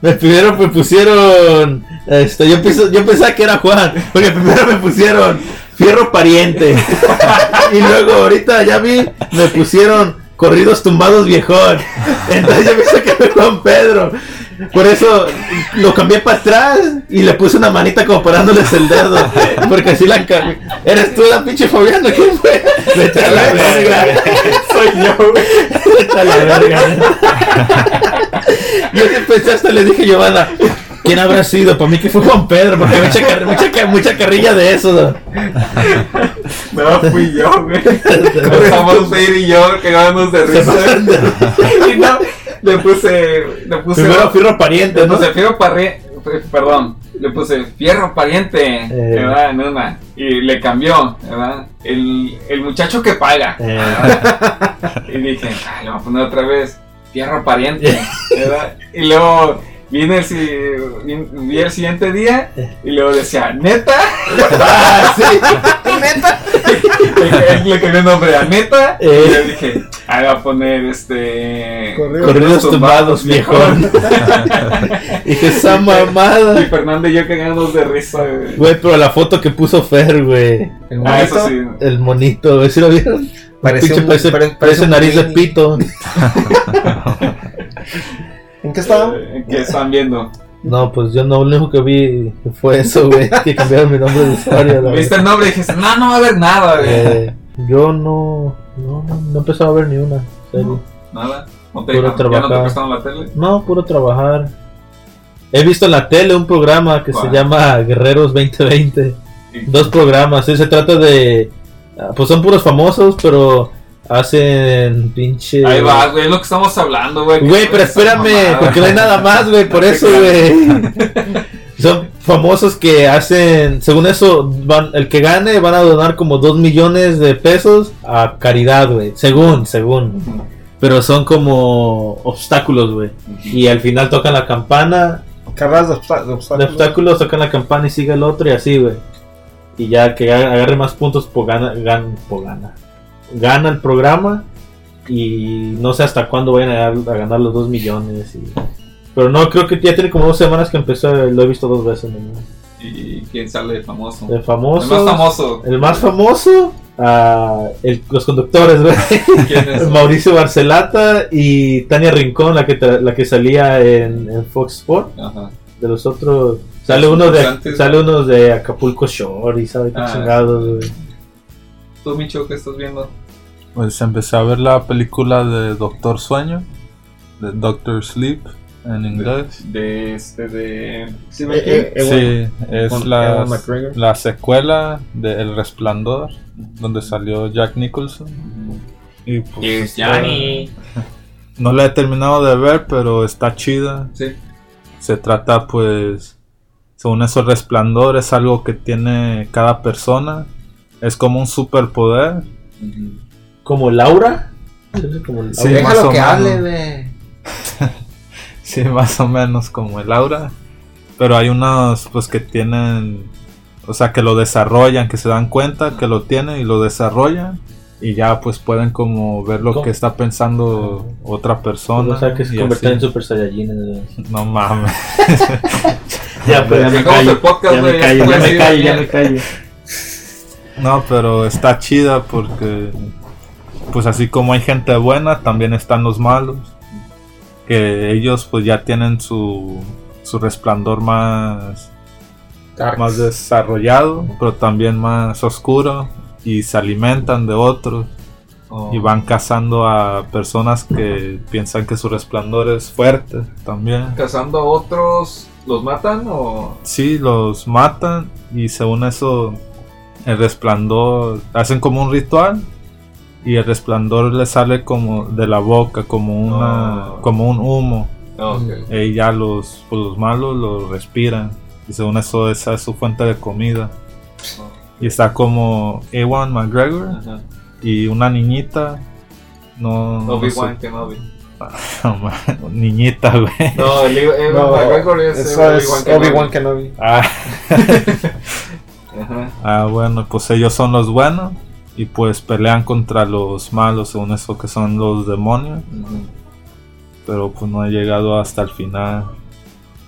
Me primero me pusieron. Este, yo, pienso- yo pensaba que era Juan. Porque primero me pusieron Fierro Pariente. y luego ahorita ya vi, me pusieron Corridos Tumbados Viejón. Entonces yo pensé que era Juan Pedro. Por eso lo cambié para atrás y le puse una manita como parándoles el dedo. Porque así la cambié. ¿Eres tú la pinche Fabiana? ¿Quién fue? Vete a la verga. Soy yo, güey. Vete a la verga. Yo pensé hasta le dije Giovanna, ¿quién habrá sido? Para mí que fue Juan Pedro, porque mucha, car- mucha, ca- mucha carrilla de eso. ¿no? No, fui yo, güey. Estamos Feir y yo cagándonos de risa. Y no, le puse. Le puse. Primero fierro pariente, le ¿no? puse fierro pariente. Perdón. Le puse fierro pariente. Eh. ¿Verdad? En una. Y le cambió. ¿Verdad? El, el muchacho que paga. Eh, Y dije, le voy a poner otra vez fierro pariente. ¿verdad? Y luego vine el, si- vi- el siguiente día y luego decía, neta. ah, sí. le, le cambié el nombre a neta. Eh. Y le dije, ah, voy a poner este. Corridos tumbados, viejón. Dije, esa Y mamada. Fernando y yo cagándonos de risa, güey. Güey, pero la foto que puso Fer, güey. El Ah, eso sí. El monito, güey, ¿sí lo vieron? Parece Pinche un- parece, pare- parece parece un nariz de pito. ¿En qué estaba? Eh, ¿Qué están viendo? No, pues yo no, lo único que vi fue eso, güey. Que cambiaron mi nombre de usuario. la Viste el nombre y dijiste, no, no va a haber nada, güey. Eh, yo no, no, no, no he empezado a ver ni una serie. Nada. No te, Puro ya no te trabajar. prestaron la tele. No, puro trabajar. He visto en la tele un programa que se llama Guerreros 2020. Y- Dos programas, sí, se trata de... ah, Pues son puros famosos, pero hacen pinche... Ahí va, güey, es lo que estamos hablando, güey. Güey, pero espérame, mamada. porque no hay nada más, güey, por eso, güey. Son famosos que hacen, según eso, van, el que gane van a donar como 2 millones de pesos a caridad, güey. Según, según. Pero son como obstáculos, güey. Y al final tocan la campana. Carreras de, obsta- de De obstáculos. obstáculos tocan la campana y sigue el otro y así, güey. Y ya que aga- agarre más puntos, pues gana, gana, pues gana. Gana el programa y no sé hasta cuándo vayan a, ganar- a ganar los 2 millones. y- Pero no, creo que ya tiene como dos semanas que empezó, lo he visto dos veces. ¿Y quién sale famoso? El famoso. El más famoso. El más famoso, el- los conductores. Mauricio Barcelata y Tania Rincón, la que, la que salía en, en Fox Sport. Ajá. De los otros, sale uno de, sale uno de Acapulco Shore y sabe qué Ah. chingados. ¿Tú, Micho, qué estás viendo? Pues empecé a ver la película de Doctor Sueño, de Doctor Sleep en inglés. De este, de... ¿Sí, Eh, eh, eh, Sí, es la, la secuela de El Resplandor, donde salió Jack Nicholson. Y pues, Es Johnny. no la he terminado de ver, pero está chida. Sí. Se trata pues, según eso, el resplandor es algo que tiene cada persona. Es como un superpoder. Como Laura. Como Laura. Sí, Déjalo más o que menos. hable, güey. Sí, más o menos como el aura. Pero hay unos pues que tienen, o sea, que lo desarrollan, que se dan cuenta que lo tienen y lo desarrollan. Y ya pues pueden como ver lo ¿Cómo? que está pensando otra persona. o sea, que se convierten en. Super Saiyajines, güey. No mames. Ya, pues ya me Acabamos callo. el podcast, Ya me callo, me ya. me callo. No, pero está chida porque pues así como hay gente buena, también están los malos. Que ellos pues ya tienen su, su resplandor más, Darks. más desarrollado, pero también más oscuro. Y se alimentan de otros. Oh. Y van cazando a personas que piensan que su resplandor es fuerte también. ¿Cazando a otros? ¿Los matan o...? Sí, los matan y según eso el resplandor hacen como un ritual y el resplandor le sale como de la boca como una Oh. como un humo No, ok. y ya los pues, los malos lo respiran y según eso esa es su fuente de comida y está como Ewan McGregor Ajá. y una niñita no, no Obi-Wan Kenobi. niñita güey No, el Ewan No, McGregor es eso es Obi-Wan Kenobi. Kenobi. ah, Ajá. Ah, bueno, pues ellos son los buenos y pues pelean contra los malos, según eso que son los demonios, pero pues no he llegado hasta el final.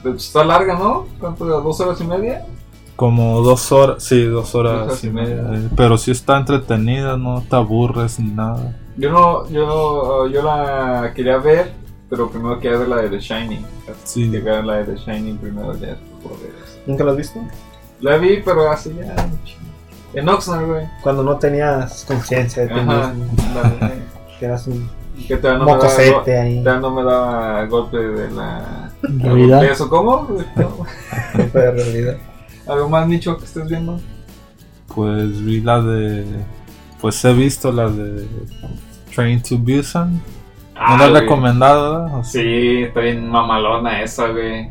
De hecho, Está larga, ¿no? ¿Cuánto? ¿Dos horas y media? Como dos horas, sí, dos horas, Dos horas y y media, media. eh, pero sí está entretenida, no te aburres ni nada. Yo no, yo, yo la quería ver, pero primero quería ver la de The Shining. Sí. Quería ver la de The Shining primero, ya. ¿Nunca lo has visto? La vi, pero hace ya. En Oxnard, güey. Cuando no tenías conciencia de ti Ajá. mismo. Que eras un Que todavía no, me daba, ahí. todavía no me daba golpe de la... Realidad. ¿De eso cómo? No. golpe de realidad. ¿Algo más nicho que estés viendo? Pues vi la de, pues he visto la de Train to Busan, no Ah, la he recomendado, Sí, está bien mamalona esa, güey.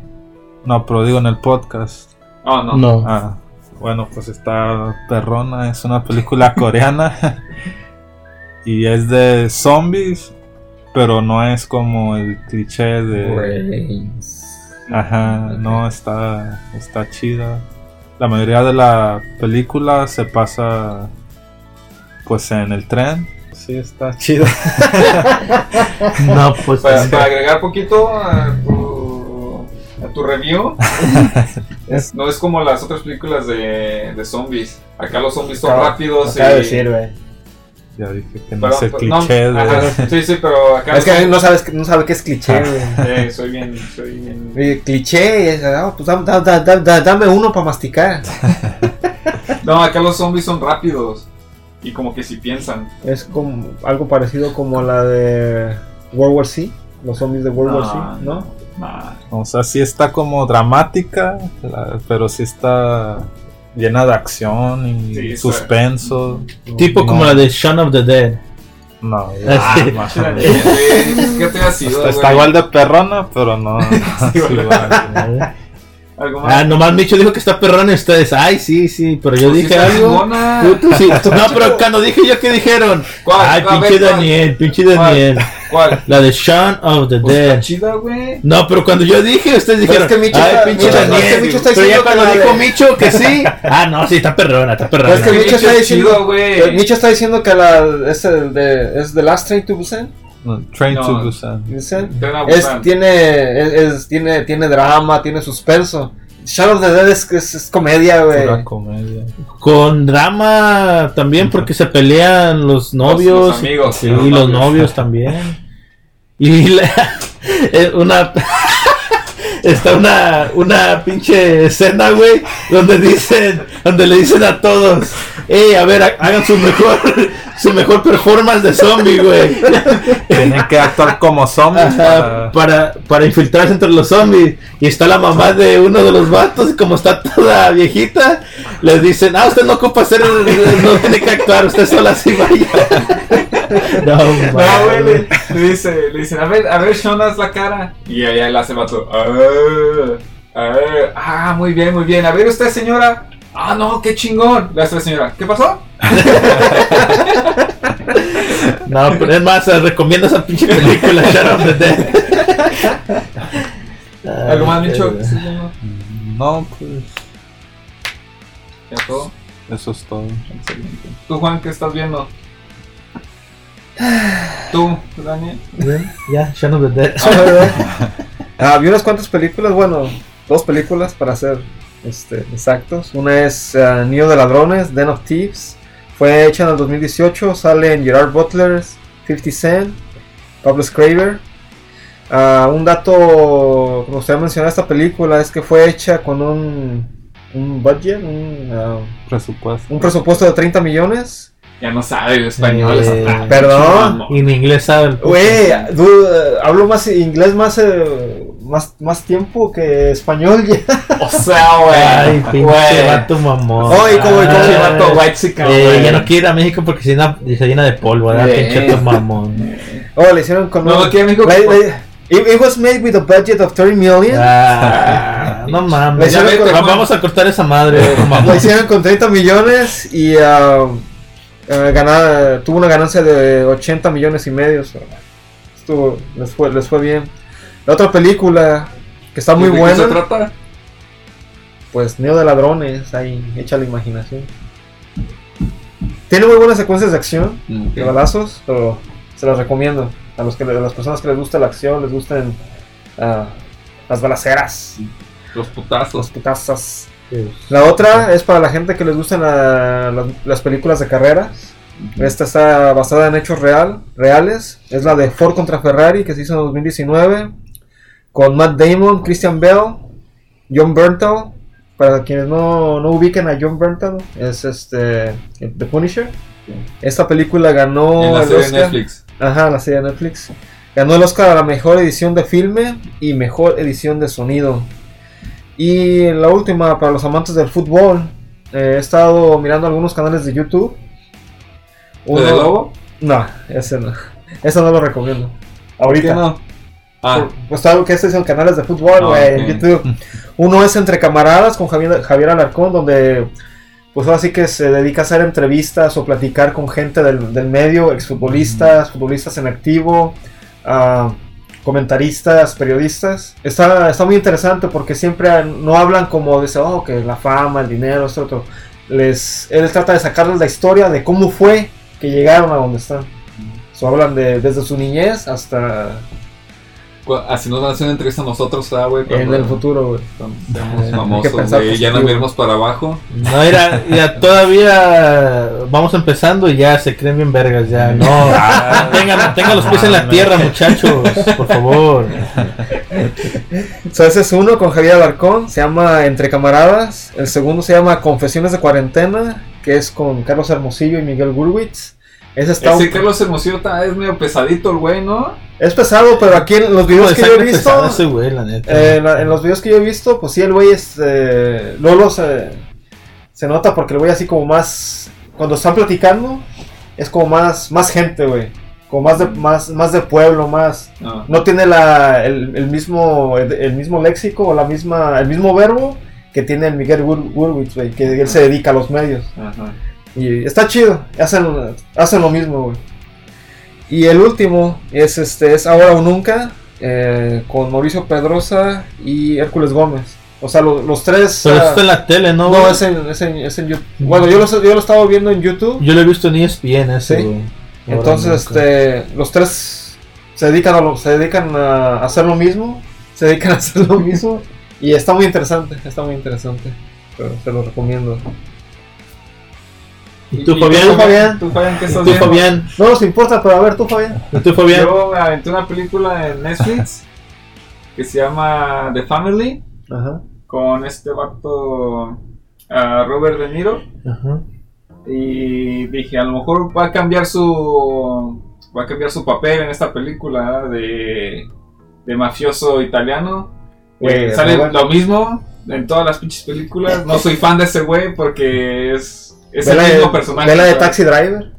No, pero digo en el podcast. Oh, no. No. Ah, bueno, pues está perrona, es una película coreana y es de zombies, pero no es como el cliché de... Brains. Ajá, no, está, está chida. La mayoría de la película se pasa pues en el tren. Sí, está chido. No, pues. Para, para agregar poquito tu, a tu review, es- no es como las otras películas de, de zombies. Acá los zombies son Acaba- rápidos Acaba y... de decir, güey. Ya dije que no pero- es el pero- no, cliché de... ajá, sí, sí, pero acá Es que no sabes que- no sabe qué es cliché, güey. zombies- eh, soy bien, soy bien... Cliché, es, ah, pues dame, uno para masticar. No, acá los zombies son rápidos. Y como que si piensan. Es como algo parecido como la de World War Z, los zombies de World War Z, ¿no? Nah. O sea, sí está como dramática, la- pero sí está llena de acción y Sí, suspenso. Tipo como la de Shaun of the Dead. No, Ah, ya, sí. más o Chila, menos. güey, ¿Qué te ha sido, Está, igual de perrona, pero no. Sí, igual. Algo más. Ah, nomás Micho dijo que está perrón y ustedes. Ay, sí, sí, pero yo Pues dije algo. sí. No, pero cuando dije yo, ¿qué dijeron? ¿Cuál? Ay, ver, pinche ¿cuál? Daniel, pinche ¿Cuál? Daniel. ¿Cuál? La de Shaun of the Pues está Dead. chida, güey. No, pero cuando yo dije, ustedes dijeron, es que Micho ay, está- pinche Micho- Daniel. es que Micho está pero ya diciendo cuando que la dijo de- Micho que sí, ah, no, sí, está perrona, está perrona. Pues es que Micho Micho está es diciendo, chido, güey. Micho está diciendo que la, es, el de, es The Last Train to Busan. No, Train No. to Busan. Es, tiene, es, es- tiene, tiene drama, tiene suspenso. Shadow of the Dead es, es, es comedia, güey. Pura comedia. Con drama también, porque se pelean los novios. los amigos, Sí, los y los novios. novios también. Y la- una. Está una, una pinche escena, güey, donde dicen, donde le dicen a todos, hey, a ver, ha- hagan su mejor, su mejor performance de zombie, güey. Tienen que actuar como zombies Ajá, para... para, para infiltrarse entre los zombies. Y está la mamá de uno de los vatos, y como está toda viejita, les dicen, ah, usted no ocupa hacer, no tiene que actuar, usted sola así vaya. No, No, güey, le, le dice, le dicen, a ver, a ver, Sean, haz la cara. Y allá le hace vato. "Ah, ah, ah, muy bien, muy bien. A ver, usted, señora. Ah, no, qué chingón. La señora. ¿Qué pasó? No, pero es más, recomiendo esa pinche película, Shaun of the Dead. ¿Algo más, Micho? No. Pues Ya todo. eso es todo. Excelente. Tú, Juan, ¿qué estás viendo? Tú, Daniel. Bien, Ya, Shaun of the Dead. Ah, vi unas cuantas películas, bueno, dos películas para ser este, exactos. Una es uh, Nido de Ladrones, Den of Thieves. Fue hecha en el 2018, salen Gerard Butler, 50 Cent, Pablo Scraver. Ah, un dato, como usted mencionó esta película, es que fue hecha con un, un budget, un, ah, Presupuesto. un presupuesto de 30 millones. Ya no sabe el español. Eh, esa- perdón. Y en inglés sabe el. Güey, eh, hablo más inglés más, eh, más, más tiempo que español ya. O sea, güey. Ay, pinche vato mamón. Ay, como- como Pinche vato whitezican, Eh, ya no quiere ir a México porque se llena, se llena de polvo, ¿verdad? Pinche vato mamón. Oh, le hicieron con No, un- aquí en México- la- la- it, it was made with a budget of 30 million. Ah, no mames. con-. Vamos a cortar esa madre. La hicieron con 30 millones y ah, eh, gana- tuvo una ganancia de 80 millones y medio. so, estuvo, les, fue, les fue bien. La otra película que está muy ¿De qué buena, se trata? pues Neo de Ladrones, ahí echa la imaginación. Tiene muy buenas secuencias de acción. de balazos, pero se los recomiendo a los que a las personas que les gusta la acción, les gustan ah, las balaceras, Los los putazos. Putazas. La otra es para la gente que les gustan la- las, las películas de carreras. Esta está basada en hechos real, reales. Es la de Ford contra Ferrari que se hizo en 2019 con Matt Damon, Christian Bell, John Bernthal. Para quienes no, no ubiquen a John Bernthal, es este The Punisher. Esta película ganó en la el serie Oscar. Netflix. Ajá, la serie de Netflix. Ganó el Oscar a la mejor edición de filme y mejor edición de sonido. Y la última, para los amantes del fútbol, eh, he estado mirando algunos canales de YouTube. ¿Lo de Lobo? No, ese no. Ese no lo recomiendo. Ahorita. ¿Por qué no? Ah, Pues algo que estos son canales de fútbol, Ah, güey, ok. en YouTube. Uno es Entre Camaradas con Javier, Javier Alarcón, donde pues ahora sí que se dedica a hacer entrevistas o platicar con gente del, del medio, exfutbolistas, futbolistas en activo, ah, comentaristas, periodistas. Está, está muy interesante porque siempre no hablan como de oh, que la fama, el dinero, esto, otro. Les, él trata de sacarles la historia de cómo fue que llegaron a donde están. So, hablan de, desde su niñez hasta así nos van a hacer una entrevista a nosotros, ah, güey. en el futuro, güey. seamos famosos, güey. Ya nos miremos para abajo. No, era, ya todavía vamos empezando y ya se creen bien vergas, ya. No, tengan, tengan los pies en la tierra, muchachos, por favor. So, ese es uno con Javier Alarcón, se llama Entre Camaradas. El segundo se llama Confesiones de Cuarentena, que es con Carlos Hermosillo y Miguel Gurwitz. Ese está Ese Carlos Hermosillo es medio pesadito el güey, ¿no? es pesado, pero aquí en los videos que yo he visto, ese güey, la neta. eh, en, la- en los videos que yo he visto, pues sí, el güey es. Eh, Lolo se, se nota porque el güey así como más. Cuando están platicando, es como más, más gente, güey. como más de, más, más de pueblo, más. No. No tiene la, el, el mismo, el, el mismo léxico o la misma, el mismo verbo que tiene el Miguel Wur- Wurwitz, güey, que él se dedica a los medios. Ajá. Y está chido, hacen, hacen lo mismo, güey. Y el último es este es Ahora o Nunca, eh, con Mauricio Pedrosa y Hércules Gómez. O sea, lo- los tres. Pero ah, está en la tele, ¿no? no, güey? es en, es en, es en YouTube. Bueno, yo lo, yo lo estaba viendo en YouTube. Yo lo he visto en ESPN ese, Sí. Entonces, este, los tres se dedican a lo, se dedican a hacer lo mismo, se dedican a hacer lo mismo y está muy interesante, está muy interesante. Pero se lo recomiendo. ¿Y tú, Fabián? tú, Fabián? ¿Tú, Fabián, qué ¿Y estás tú, viendo? Fabián? No nos importa, pero a ver, tú, Fabián. ¿Y tú, Fabián? Yo me aventé una película en Netflix que se llama The Family Ajá. con este vato ah, Robert De Niro Ajá. y dije a lo mejor va a cambiar su va a cambiar su papel en esta película de, de mafioso italiano Eh, sale lo mismo en todas las pinches películas no soy fan de ese güey porque es es el mismo de, personaje vela de ¿sabes? Taxi Driver.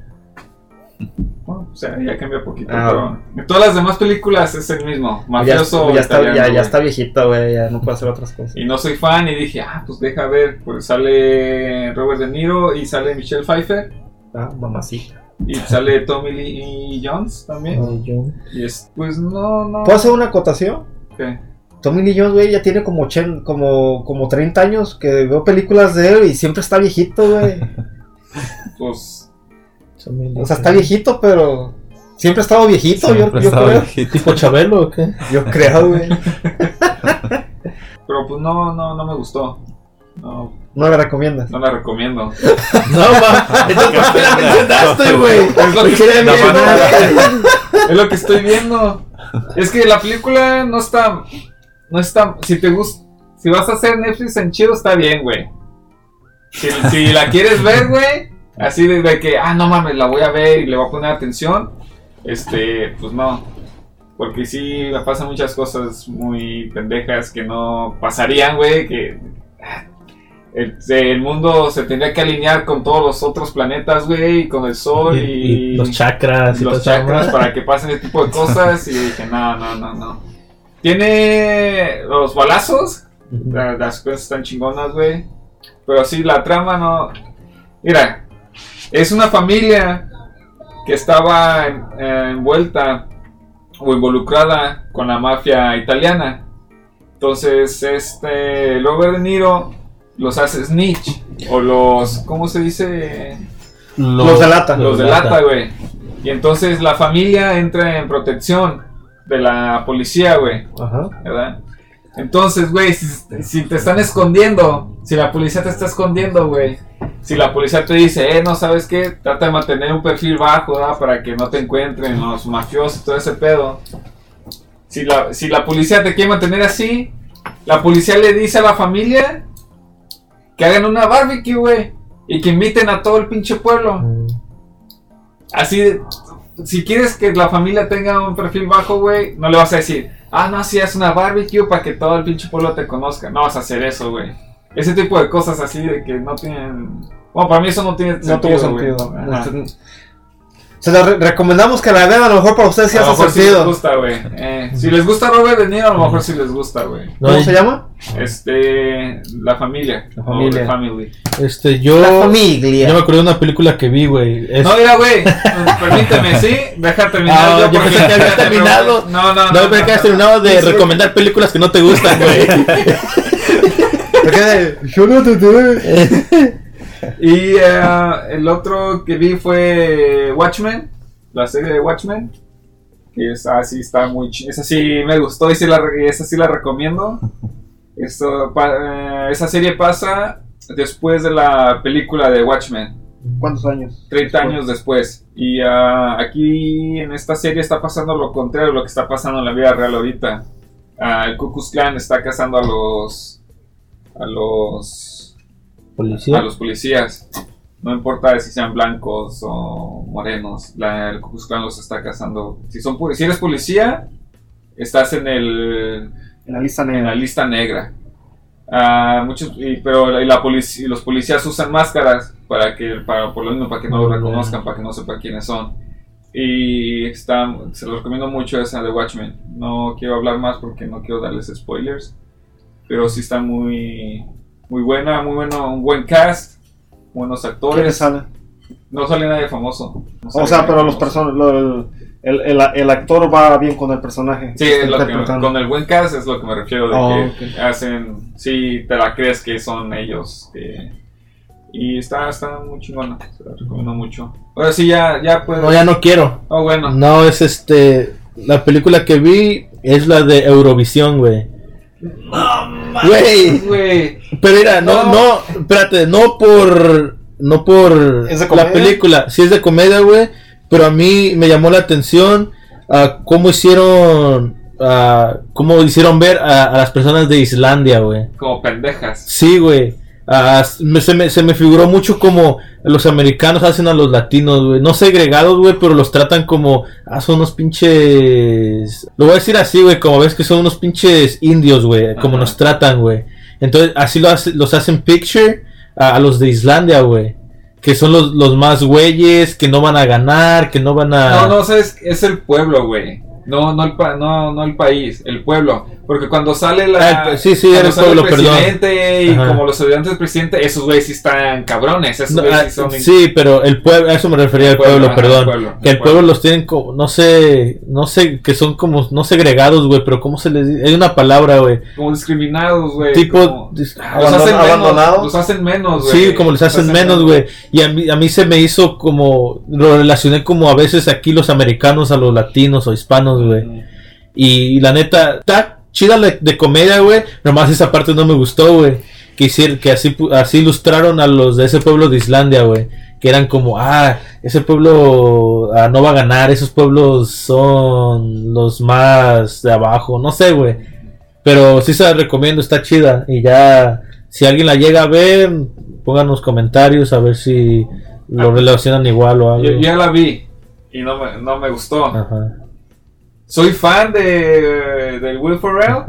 Bueno, o sea, ya cambia poquito, Ah, pero en todas las demás películas es el mismo, mafioso ya está, ya, ya está viejito, güey, ya no puede hacer otras cosas. Y no soy fan y dije, ah, pues deja ver, pues sale Robert De Niro y sale Michelle Pfeiffer Ah, mamacita. y sale Tommy Lee Jones también. Yo- Y es, pues no, no. ¿Puedo hacer una acotación? ¿qué? Tommy Lee Jones, güey, ya tiene como, 80 como, como 30 años que veo películas de él y siempre está viejito, güey. Pues O sea, está viejito, pero siempre ha estado viejito, yo, Siempre yo estaba creo. viejito. ¿Tipo Chabelo o qué? Yo creo, güey. pero pues no, no, no me gustó. No, No le recomiendas. no la recomiendo. No, ma. Entonces, ¿por qué la mencionaste, güey? Es lo que, Porque era es lo bien- que- es lo que estoy viendo. Es que la película no está. No está. Si te gusta. Si vas a hacer Netflix en chido, está bien, güey. Si, si la quieres ver, güey. Así de, de que, ah, no mames, la voy a ver y le voy a poner atención. Este, pues no. Porque sí me pasan muchas cosas muy pendejas que no pasarían, güey. Que ah, el, el mundo se tendría que alinear con todos los otros planetas, güey. Y con el sol Y, y, y los chakras y los chakras para que pasen ese tipo de cosas. Y dije, no, no, no, no. Tiene los balazos. Las cosas están chingonas, güey. Pero sí, la trama no. Mira, es una familia que estaba en- eh, envuelta o involucrada con la mafia italiana. Entonces, este Robert De Niro los hace snitch o los, ¿cómo se dice? Los delata. Los delata, güey. Y entonces la familia entra en protección de la policía, güey. Ajá. ¿verdad? Entonces, güey, si, si te están escondiendo, si la policía te está escondiendo, güey, si la policía te dice, eh, no sabes qué, trata de mantener un perfil bajo, ¿verdad? Para que no te encuentren los mafiosos y todo ese pedo. Si la, si la policía te quiere mantener así, la policía le dice a la familia que hagan una barbecue, güey, y que inviten a todo el pinche pueblo. Mm. Así, de- si quieres que la familia tenga un perfil bajo, güey, no le vas a decir, ah, no, sí, es una barbecue para que todo el pinche pueblo te conozca. No vas a hacer eso, güey. Ese tipo de cosas así de que no tienen. Bueno, para mí eso no tiene sentido. No tuvo güey. sentido. Ajá. Se la re- recomendamos que la vean, a lo mejor para ustedes sí hace mejor sí les sentido. gusta, güey. Eh, si les gusta Robert De Niro, a lo mejor sí les gusta, güey. ¿Cómo se llama? Este. La familia. La familia. The Family. Este, yo. La Yo me familia. acuerdo de una película que vi, güey. Es- No, mira, güey. Permíteme, ¿sí? Deja terminar. Ah, yo porque- pensé que había terminado. No, no, no. No, pero que has terminado de recomendar películas que no te gustan, güey. Porque yo no te. Y eh, el otro que vi fue Watchmen, la serie de Watchmen. Que es así, está muy ch- Esa sí me gustó y sí la, esa sí la recomiendo. Esto, pa- eh, esa serie pasa después de la película de Watchmen, ¿Cuántos años? 30 años después. Y ah, aquí en esta serie está pasando lo contrario a lo que está pasando en la vida real ahorita. Ah, el Ku Klux Klan está cazando a los. a los Policía. a los policías. No importa si sean blancos o morenos, la, el Ku Klux Klan los está cazando. Si, son, si eres policía, estás en, el, En la lista en la negra. lista negra. Ah, muchos, y- pero la- y la polic- y los policías usan máscaras para que, para, por lo mismo, para que no lo Ah, reconozcan, para que no sepan quiénes son. Y está, se lo recomiendo mucho esa de Watchmen. No quiero hablar más porque no quiero darles spoilers. Pero sí está muy, muy buena, muy bueno, un buen cast, buenos ¿Quiénes actores. salen? No sale nadie famoso. No O sea, pero los famoso. personajes, el, el, el actor va bien con el personaje. Sí, es lo que, con el buen cast es lo que me refiero de Oh, que hacen, sí, te la crees que son ellos. que- y está, está muy chingona, se la recomiendo mucho. Ahora sí, ya, ya puedes. No, ya no quiero. Oh, bueno. No, es este. La película que vi es la de Eurovisión, güey. Güey. Güey, Pero mira, no, No. no, espérate, no por. No por ¿Es de la película. Sí es de comedia, güey. Pero a mí me llamó la atención a cómo hicieron. a cómo hicieron ver a, a las personas de Islandia, güey. como pendejas. Sí, güey. Me- se, me, se me figuró mucho como los americanos hacen a los latinos, güey. No segregados, güey, pero los tratan como. Ah, son unos pinches. Lo voy a decir así, güey. Como ves que son unos pinches indios, güey. Como Ajá. nos tratan, güey. Entonces, así lo hace- los hacen picture a, a los de Islandia, güey. Que son los, los más güeyes, que no van a ganar, que no van a. No, no, sabes, es el pueblo, güey. No, no el, pa- no, no el país, el pueblo. Porque cuando sale la. Ah, el- sí, sí, cuando el sale pueblo, perdón. presidente y Ajá. como los ayudantes del presidente, esos güeyes sí están cabrones. Esos No, güeyes ah, sí son. sí, pero el pueblo, a eso me refería El al pueblo, pueblo, ajá, perdón. el pueblo, que el el pueblo los tienen como, no sé, no sé, que son como, no segregados, güey, pero ¿cómo se les dice? Hay una palabra, güey. Como discriminados, güey. Tipo, como- Los hacen menos. abandonados. Los hacen menos, güey. sí, como les hacen menos, güey. Y a mí, a mí se me hizo como, lo relacioné como a veces aquí los americanos a los latinos o hispanos, güey. Y la neta, está chida la- de comedia, güey. Nomás esa parte no me gustó, güey. Que hicieron, que así, así ilustraron a los de ese pueblo de Islandia, güey. Que eran como, ah, ese pueblo ah, no va a ganar, esos pueblos son los más de abajo, no sé, güey. Pero sí se la recomiendo, está chida. Y ya, si alguien la llega a ver, pongan los comentarios a ver si lo Ah. relacionan igual o algo. Yo, yo ya la vi y no me, no me gustó. Ajá, Soy fan de, del Will Ferrell.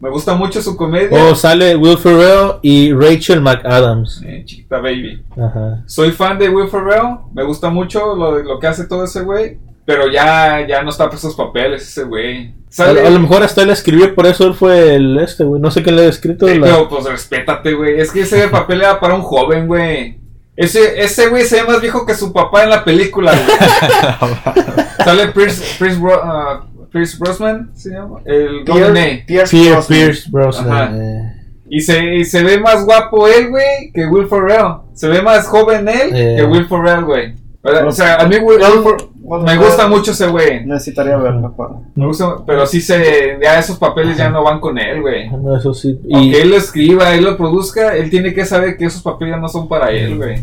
Me gusta mucho su comedia. Oh, sale Will Ferrell y Rachel McAdams. Eh, chiquita baby. Ajá. Soy fan de Will Ferrell. Me gusta mucho lo, lo que hace todo ese güey. Pero ya, ya no está por esos papeles ese güey. A, lo mejor hasta él escribió, por eso él fue el este, güey. No sé quién le ha escrito. Eh, la- Pero pues respétate, güey. Es que ese papel era para un joven, güey. Ese, ese güey se ve más viejo que su papá en la película, güey. Sale Pierce, Pierce, Bro- ah, Pierce Brosnan, ¿se llama? El. Pierce, Pierce, Brosnan. Pierce Brosnan. Eh. Y se, y se ve más guapo él, güey, que Will Ferrell. Se ve más joven él Eh. que Will Ferrell, güey. O sea, a mí Will, Will bueno, me gusta mucho ese güey. Necesitaría para. Me gusta, pero sí se, ya esos papeles ya no van con él, güey. Ah, no, eso sí. Y Aunque él lo escriba, él lo produzca, él tiene que saber que esos papeles ya no son para él, güey.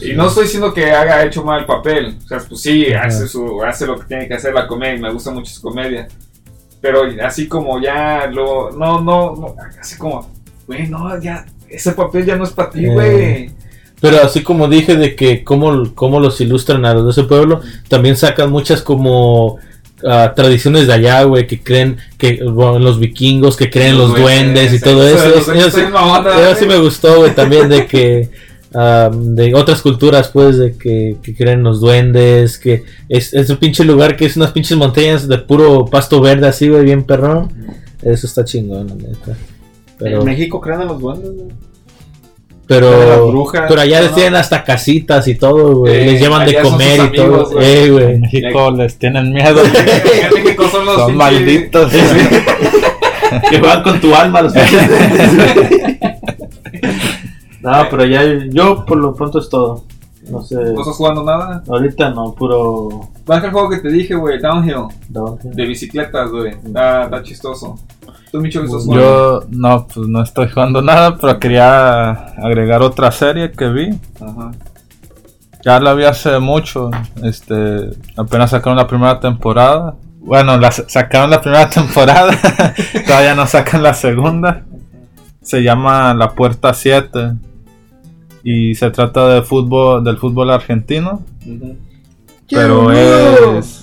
sí. Y no estoy diciendo que haga hecho mal el papel. O sea, pues sí, Ajá. hace, su, hace lo que tiene que hacer la comedia. Me gusta mucho su comedia. Pero así como ya lo. No, no, no. Así como. Güey, no, ya. Ese papel ya no es para ti, Eh. Pero así como dije de que cómo, cómo los ilustran a los de ese pueblo, también sacan muchas como ah, tradiciones de allá, güey, que creen que bueno, los vikingos, que creen los duendes y todo eso. Eso, eso sí- son mamona, eso sí me gustó, güey, también de que ah, de otras culturas, pues, de que, que creen los duendes, que es, es un pinche lugar que es unas pinches montañas de puro pasto verde así, güey, bien perrón. Eso está chingón, la neta. Pero, En México creen a los duendes, güey. Pero, brujas, pero allá les ¿no? tienen hasta casitas y todo, güey. Eh, les llevan de comer y todo. amigos, güey. En. México les tienen miedo. México son los Son malditos. que van con tu alma los No, pero ya yo por lo pronto es todo. No sé. ¿No estás jugando nada? Ahorita no, puro. Baja el juego que te dije, güey. Downhill. downhill. De bicicletas, güey. Está, está chistoso. Tú, Micho, que estás jugando. Yo no, pues no estoy jugando nada, pero quería agregar otra serie que vi. Ajá. Ya la vi hace mucho. Este, apenas sacaron la primera temporada. Bueno, la, sacaron la primera temporada. Todavía no sacan la segunda. Se llama La Puerta 7. Y se trata de fútbol, del fútbol argentino. Pero es.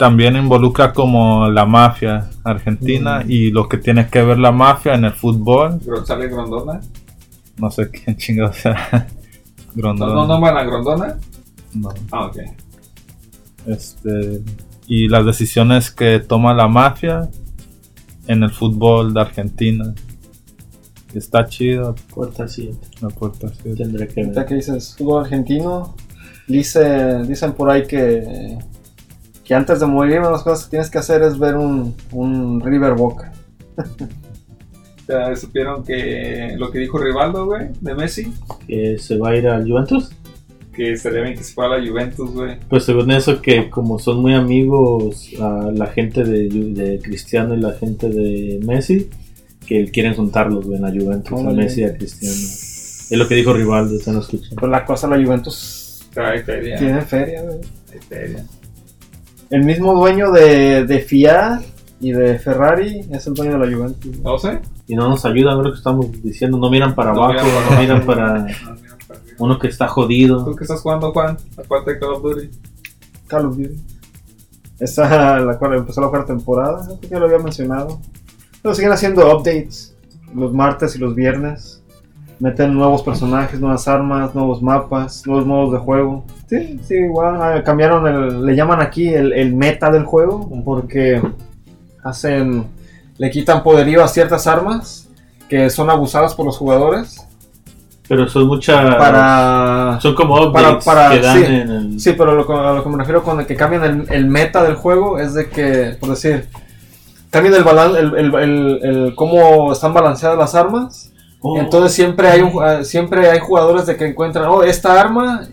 También involucra como la mafia argentina y lo que tiene que ver la mafia en el fútbol. ¿Sale Grondona? No sé quién chingados sea. ¿No, Grondona. no nombran a Grondona? No. Ah, ok. Este, y las decisiones que toma la mafia en el fútbol de Argentina. Está chido Puerta 7. la puerta. sí. Tendré que ver. que dices fútbol argentino, dice, dicen por ahí que, que antes de morir una de las cosas que tienes que hacer es ver un, un River Boca. Ya supieron que lo que dijo Rivaldo, güey, de Messi, Que se va a ir al Juventus. que estaría bien que se fuera a la Juventus, güey. Pues según eso, que como son muy amigos a la gente de, de Cristiano y la gente de Messi, que quieren juntarlos güey, en la Juventus, a. Messi y a Cristiano. Es lo que dijo Rivaldo, se no escucha. Pues la cosa, la Juventus Trae feria. tiene feria, güey. trae feria. El mismo dueño de, de Fiat y de Ferrari es el dueño de la Juventus. ¿No sé? Y no nos ayudan, es lo que estamos diciendo. No miran para No abajo, miran para no miran para No, uno que está ¿Tú jodido. qué estás jugando, Juan? Aparte de Call of Duty. Call of Duty. Esa la cual empezó la cuarta temporada, creo que ya lo había mencionado. Pero siguen haciendo updates los martes y los viernes. Meten nuevos personajes, nuevas armas, nuevos mapas, nuevos modos de juego. Sí, sí, igual. ah, cambiaron el. Le llaman aquí el, el meta del juego. Porque hacen. Le quitan poderío a ciertas armas que son abusadas por los jugadores. Pero son muchas. Para. Son como updates para- para- que dan sí. en el. Sí, pero lo, que- a lo que me refiero con el que cambian el, el meta del juego es de que, por decir, cambian el balance, el, el, el- el cómo están balanceadas las armas. Oh, Entonces siempre hay un, eh, siempre hay jugadores de que encuentran, oh, esta arma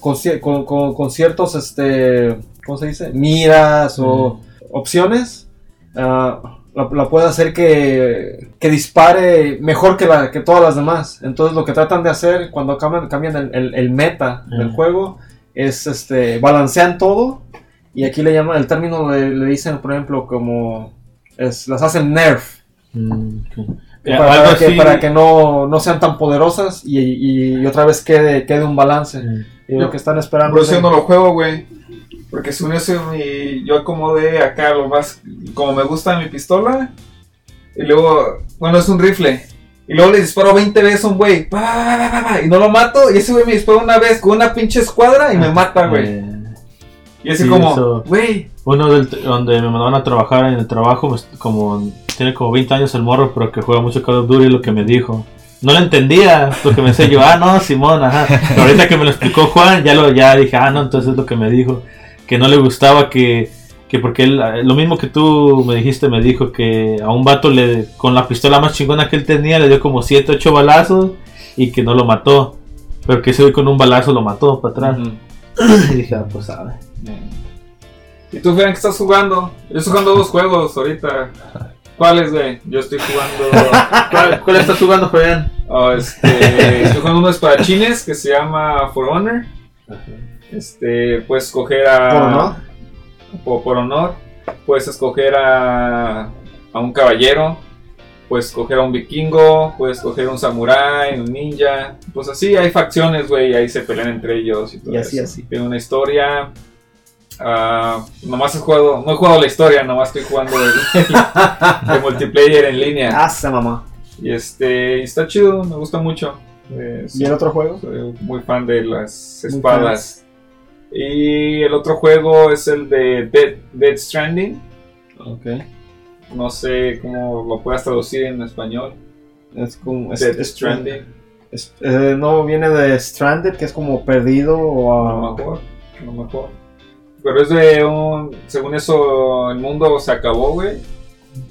con, con, con- con ciertos, este, ¿cómo se dice? Miras o opciones. ah, la, la puede hacer que, que dispare mejor que, la, que todas las demás. Entonces lo que tratan de hacer cuando cambian, cambian el, el- el meta del juego es este balancean todo. Y aquí le llaman, el término le, le dicen, por ejemplo, como es, las hacen nerf. mm. Eh, Para, que, así- para que no, no sean tan poderosas y, y- y otra vez quede, quede un balance. Mm. Y lo que están esperando. Por es eso yo no lo juego, güey. Porque según eso, mi- yo acomodé acá lo más. Como me gusta mi pistola. Y luego, bueno, es un rifle. Y luego le disparo 20 veces a un güey. Y no lo mato. Y ese güey me dispara una vez con una pinche escuadra y me mata, güey. Eh, Y así sí, como, güey. Uno del, donde me mandaban a trabajar en el trabajo, pues, como tiene como 20 años el morro, pero que juega mucho Call of Duty, lo que me dijo. No lo entendía, lo que me decía yo, ah, no, Simón, ajá. Pero ahorita que me lo explicó Juan, ya lo ya dije, ah, no, entonces es lo que me dijo. Que no le gustaba que, que porque él, eh, lo mismo que tú me dijiste, me dijo que a un vato le, con la pistola más chingona que él tenía, le dio como 7, 8 balazos y que no lo mató. Pero que ese con un balazo lo mató para atrás. Ujú. Y dije, ah, pues sabe. ¿Y tú, Fran, qué estás jugando? Yo estoy jugando dos juegos ahorita. ¿Cuáles, güey? Yo estoy jugando. ¿Cuál, cuál estás jugando, Fabián? Oh, este, estoy jugando unos espadachines que se llama For Honor. Este, puedes escoger a. Por honor. Por, por honor. Puedes escoger a. A un caballero. Puedes escoger a un vikingo. Puedes escoger un samurái, un ninja. Pues así, hay facciones, güey. y Ahí se pelean entre ellos y todo Y así, eso. así. Tiene una historia. Ah, nomás he jugado. No he jugado la historia, nomás estoy jugando el, el- el multiplayer en línea. Hace mamá. Y este, está chido, me gusta mucho. Eh, ¿Y el otro juego? soy muy fan de las espadas. Y el otro juego es el de Dead, Dead Stranding. Ok. No sé cómo lo puedas traducir en español. Es como. es- Dead es- Stranding. es- eh, no viene de Stranded, que es como perdido o. A lo mejor, a lo mejor. Pero es de un. Según eso, el mundo se acabó, güey.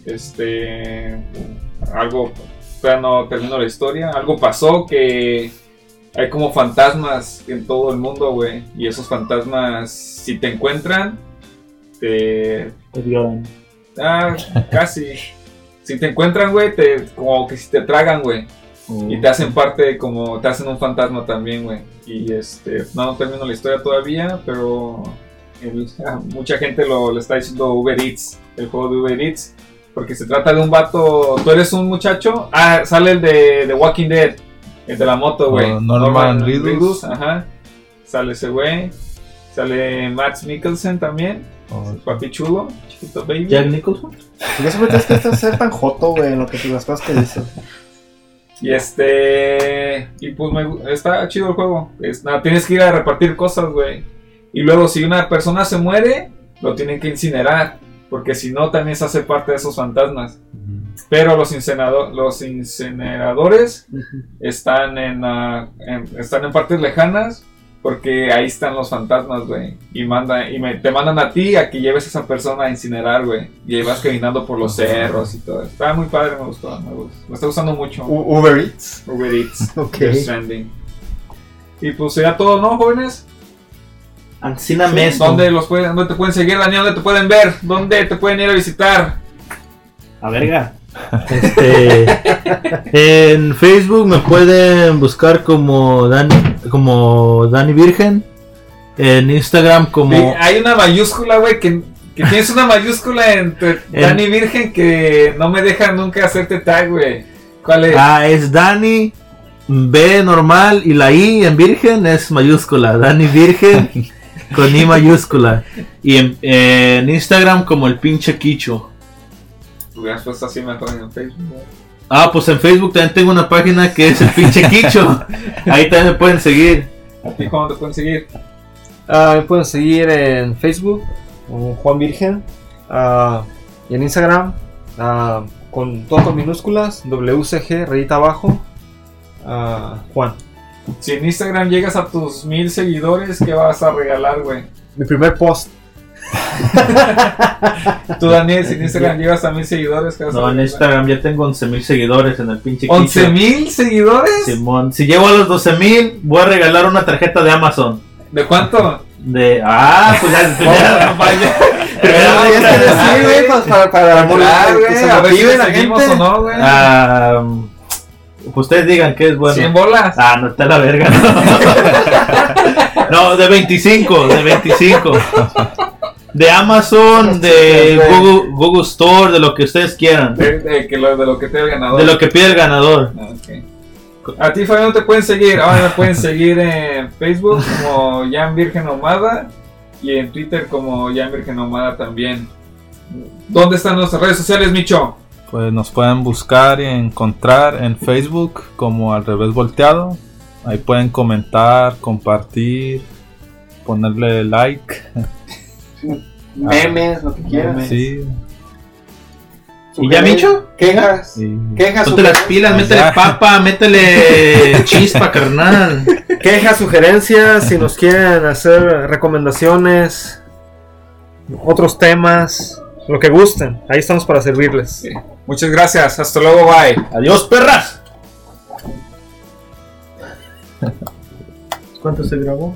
Este. Algo. Todavía no termino la historia. Algo pasó que. Hay como fantasmas en todo el mundo, güey. Y esos fantasmas, si te encuentran, te. Te violan. Ah, casi. Si te encuentran, güey, te, como que si te tragan, güey. Y te hacen parte, como te hacen un fantasma también, güey. Y este, no termino la historia todavía, pero el- mucha gente lo le está diciendo Uber Eats, el juego de Uber Eats. Porque se trata de un vato, tú eres un muchacho, ah, sale el de, de Walking Dead, el de la moto, güey. Oh, Norman Reedus. ajá. Sale ese güey. Sale Max Mikkelsen también, Oh, papi chulo, chiquito baby. Jack Nicholson. ¿Por qué siempre tienes que ser tan joto, güey, en lo que las cosas que dices? Y este. Y pues me, está chido el juego. Es, nada, tienes que ir a repartir cosas, güey. Y luego si una persona se muere, lo tienen que incinerar, porque si no también se hace parte de esos fantasmas. Pero los, incinerado- los incineradores están en, en- están en partes lejanas porque ahí están los fantasmas, güey. Y manda, y me- te mandan a ti a que lleves a esa persona a incinerar, güey. Y ahí vas caminando por los cerros y todo. Está muy padre, me gustó, me gustó. Me está gustando mucho. U- Uber Eats. Uber Eats. Ok. Y pues ya todo, ¿no, jóvenes? Ancina Mesto. ¿Dónde los pueden, dónde te pueden seguir, Daniel? ¿Dónde te pueden ver? ¿Dónde te pueden ir a visitar? A verga. Este, en Facebook me pueden buscar como Dani, como Dani Virgen. En Instagram como Sí, hay una mayúscula, güey, que, que tienes una mayúscula entre En- Dani Virgen que no me deja nunca hacerte tag, güey. ¿Cuál es? Ah, es Dani B normal y la I en Virgen es mayúscula. Dani Virgen con I mayúscula. Y en, en Instagram como el pinche Quicho. Hubieras puesto así mejor en Facebook. Ah, pues en Facebook también tengo una página que es el pinche Quicho. Ahí también me pueden seguir. ¿A ti cómo te pueden seguir? Ah, me pueden seguir en Facebook como Juan Virgen ah, y en Instagram ah, con todo con minúsculas WCG rayita abajo ah, Juan. Si en Instagram llegas a tus mil seguidores, ¿qué vas a regalar, güey? Mi primer post. Tú, Daniel, si en Instagram llegas a mil seguidores, ¿qué vas a No, en regalar? Instagram ya tengo 11.000 seguidores en el pinche. ¿11 mil seguidores? Simón, si llego a los 12.000 voy a regalar una tarjeta de Amazon. ¿De cuánto? De. Ah, pues ya. ya- vaya. Güey, para, para ustedes digan que es bueno. 100 bolas. Ah, no está la verga. No, de 25, de 25. De Amazon, de Google, Google Store, de lo que ustedes quieran. De, de que lo, de lo que te el ganador. De lo que pide el ganador. Ah. A ti, Fabián, te pueden seguir. Ahora me pueden seguir en Facebook como Jan Virgen Omada y en Twitter como Jan Virgen Omada también. ¿Dónde están nuestras redes sociales, Micho? Pues nos pueden buscar y encontrar en Facebook como al revés volteado. Ahí pueden comentar, compartir, ponerle like. Memes, lo que quieran. Sí. ¿Y ya, Micho? Quejas. y- Quejas, Ponte las pilas, métele Ya. papa, métele chispa, carnal. quejas, sugerencias, si nos quieren hacer recomendaciones, otros temas, lo que gusten. Ahí estamos para servirles. Muchas gracias. Hasta luego. Bye. Adiós, perras. ¿Cuánto se grabó?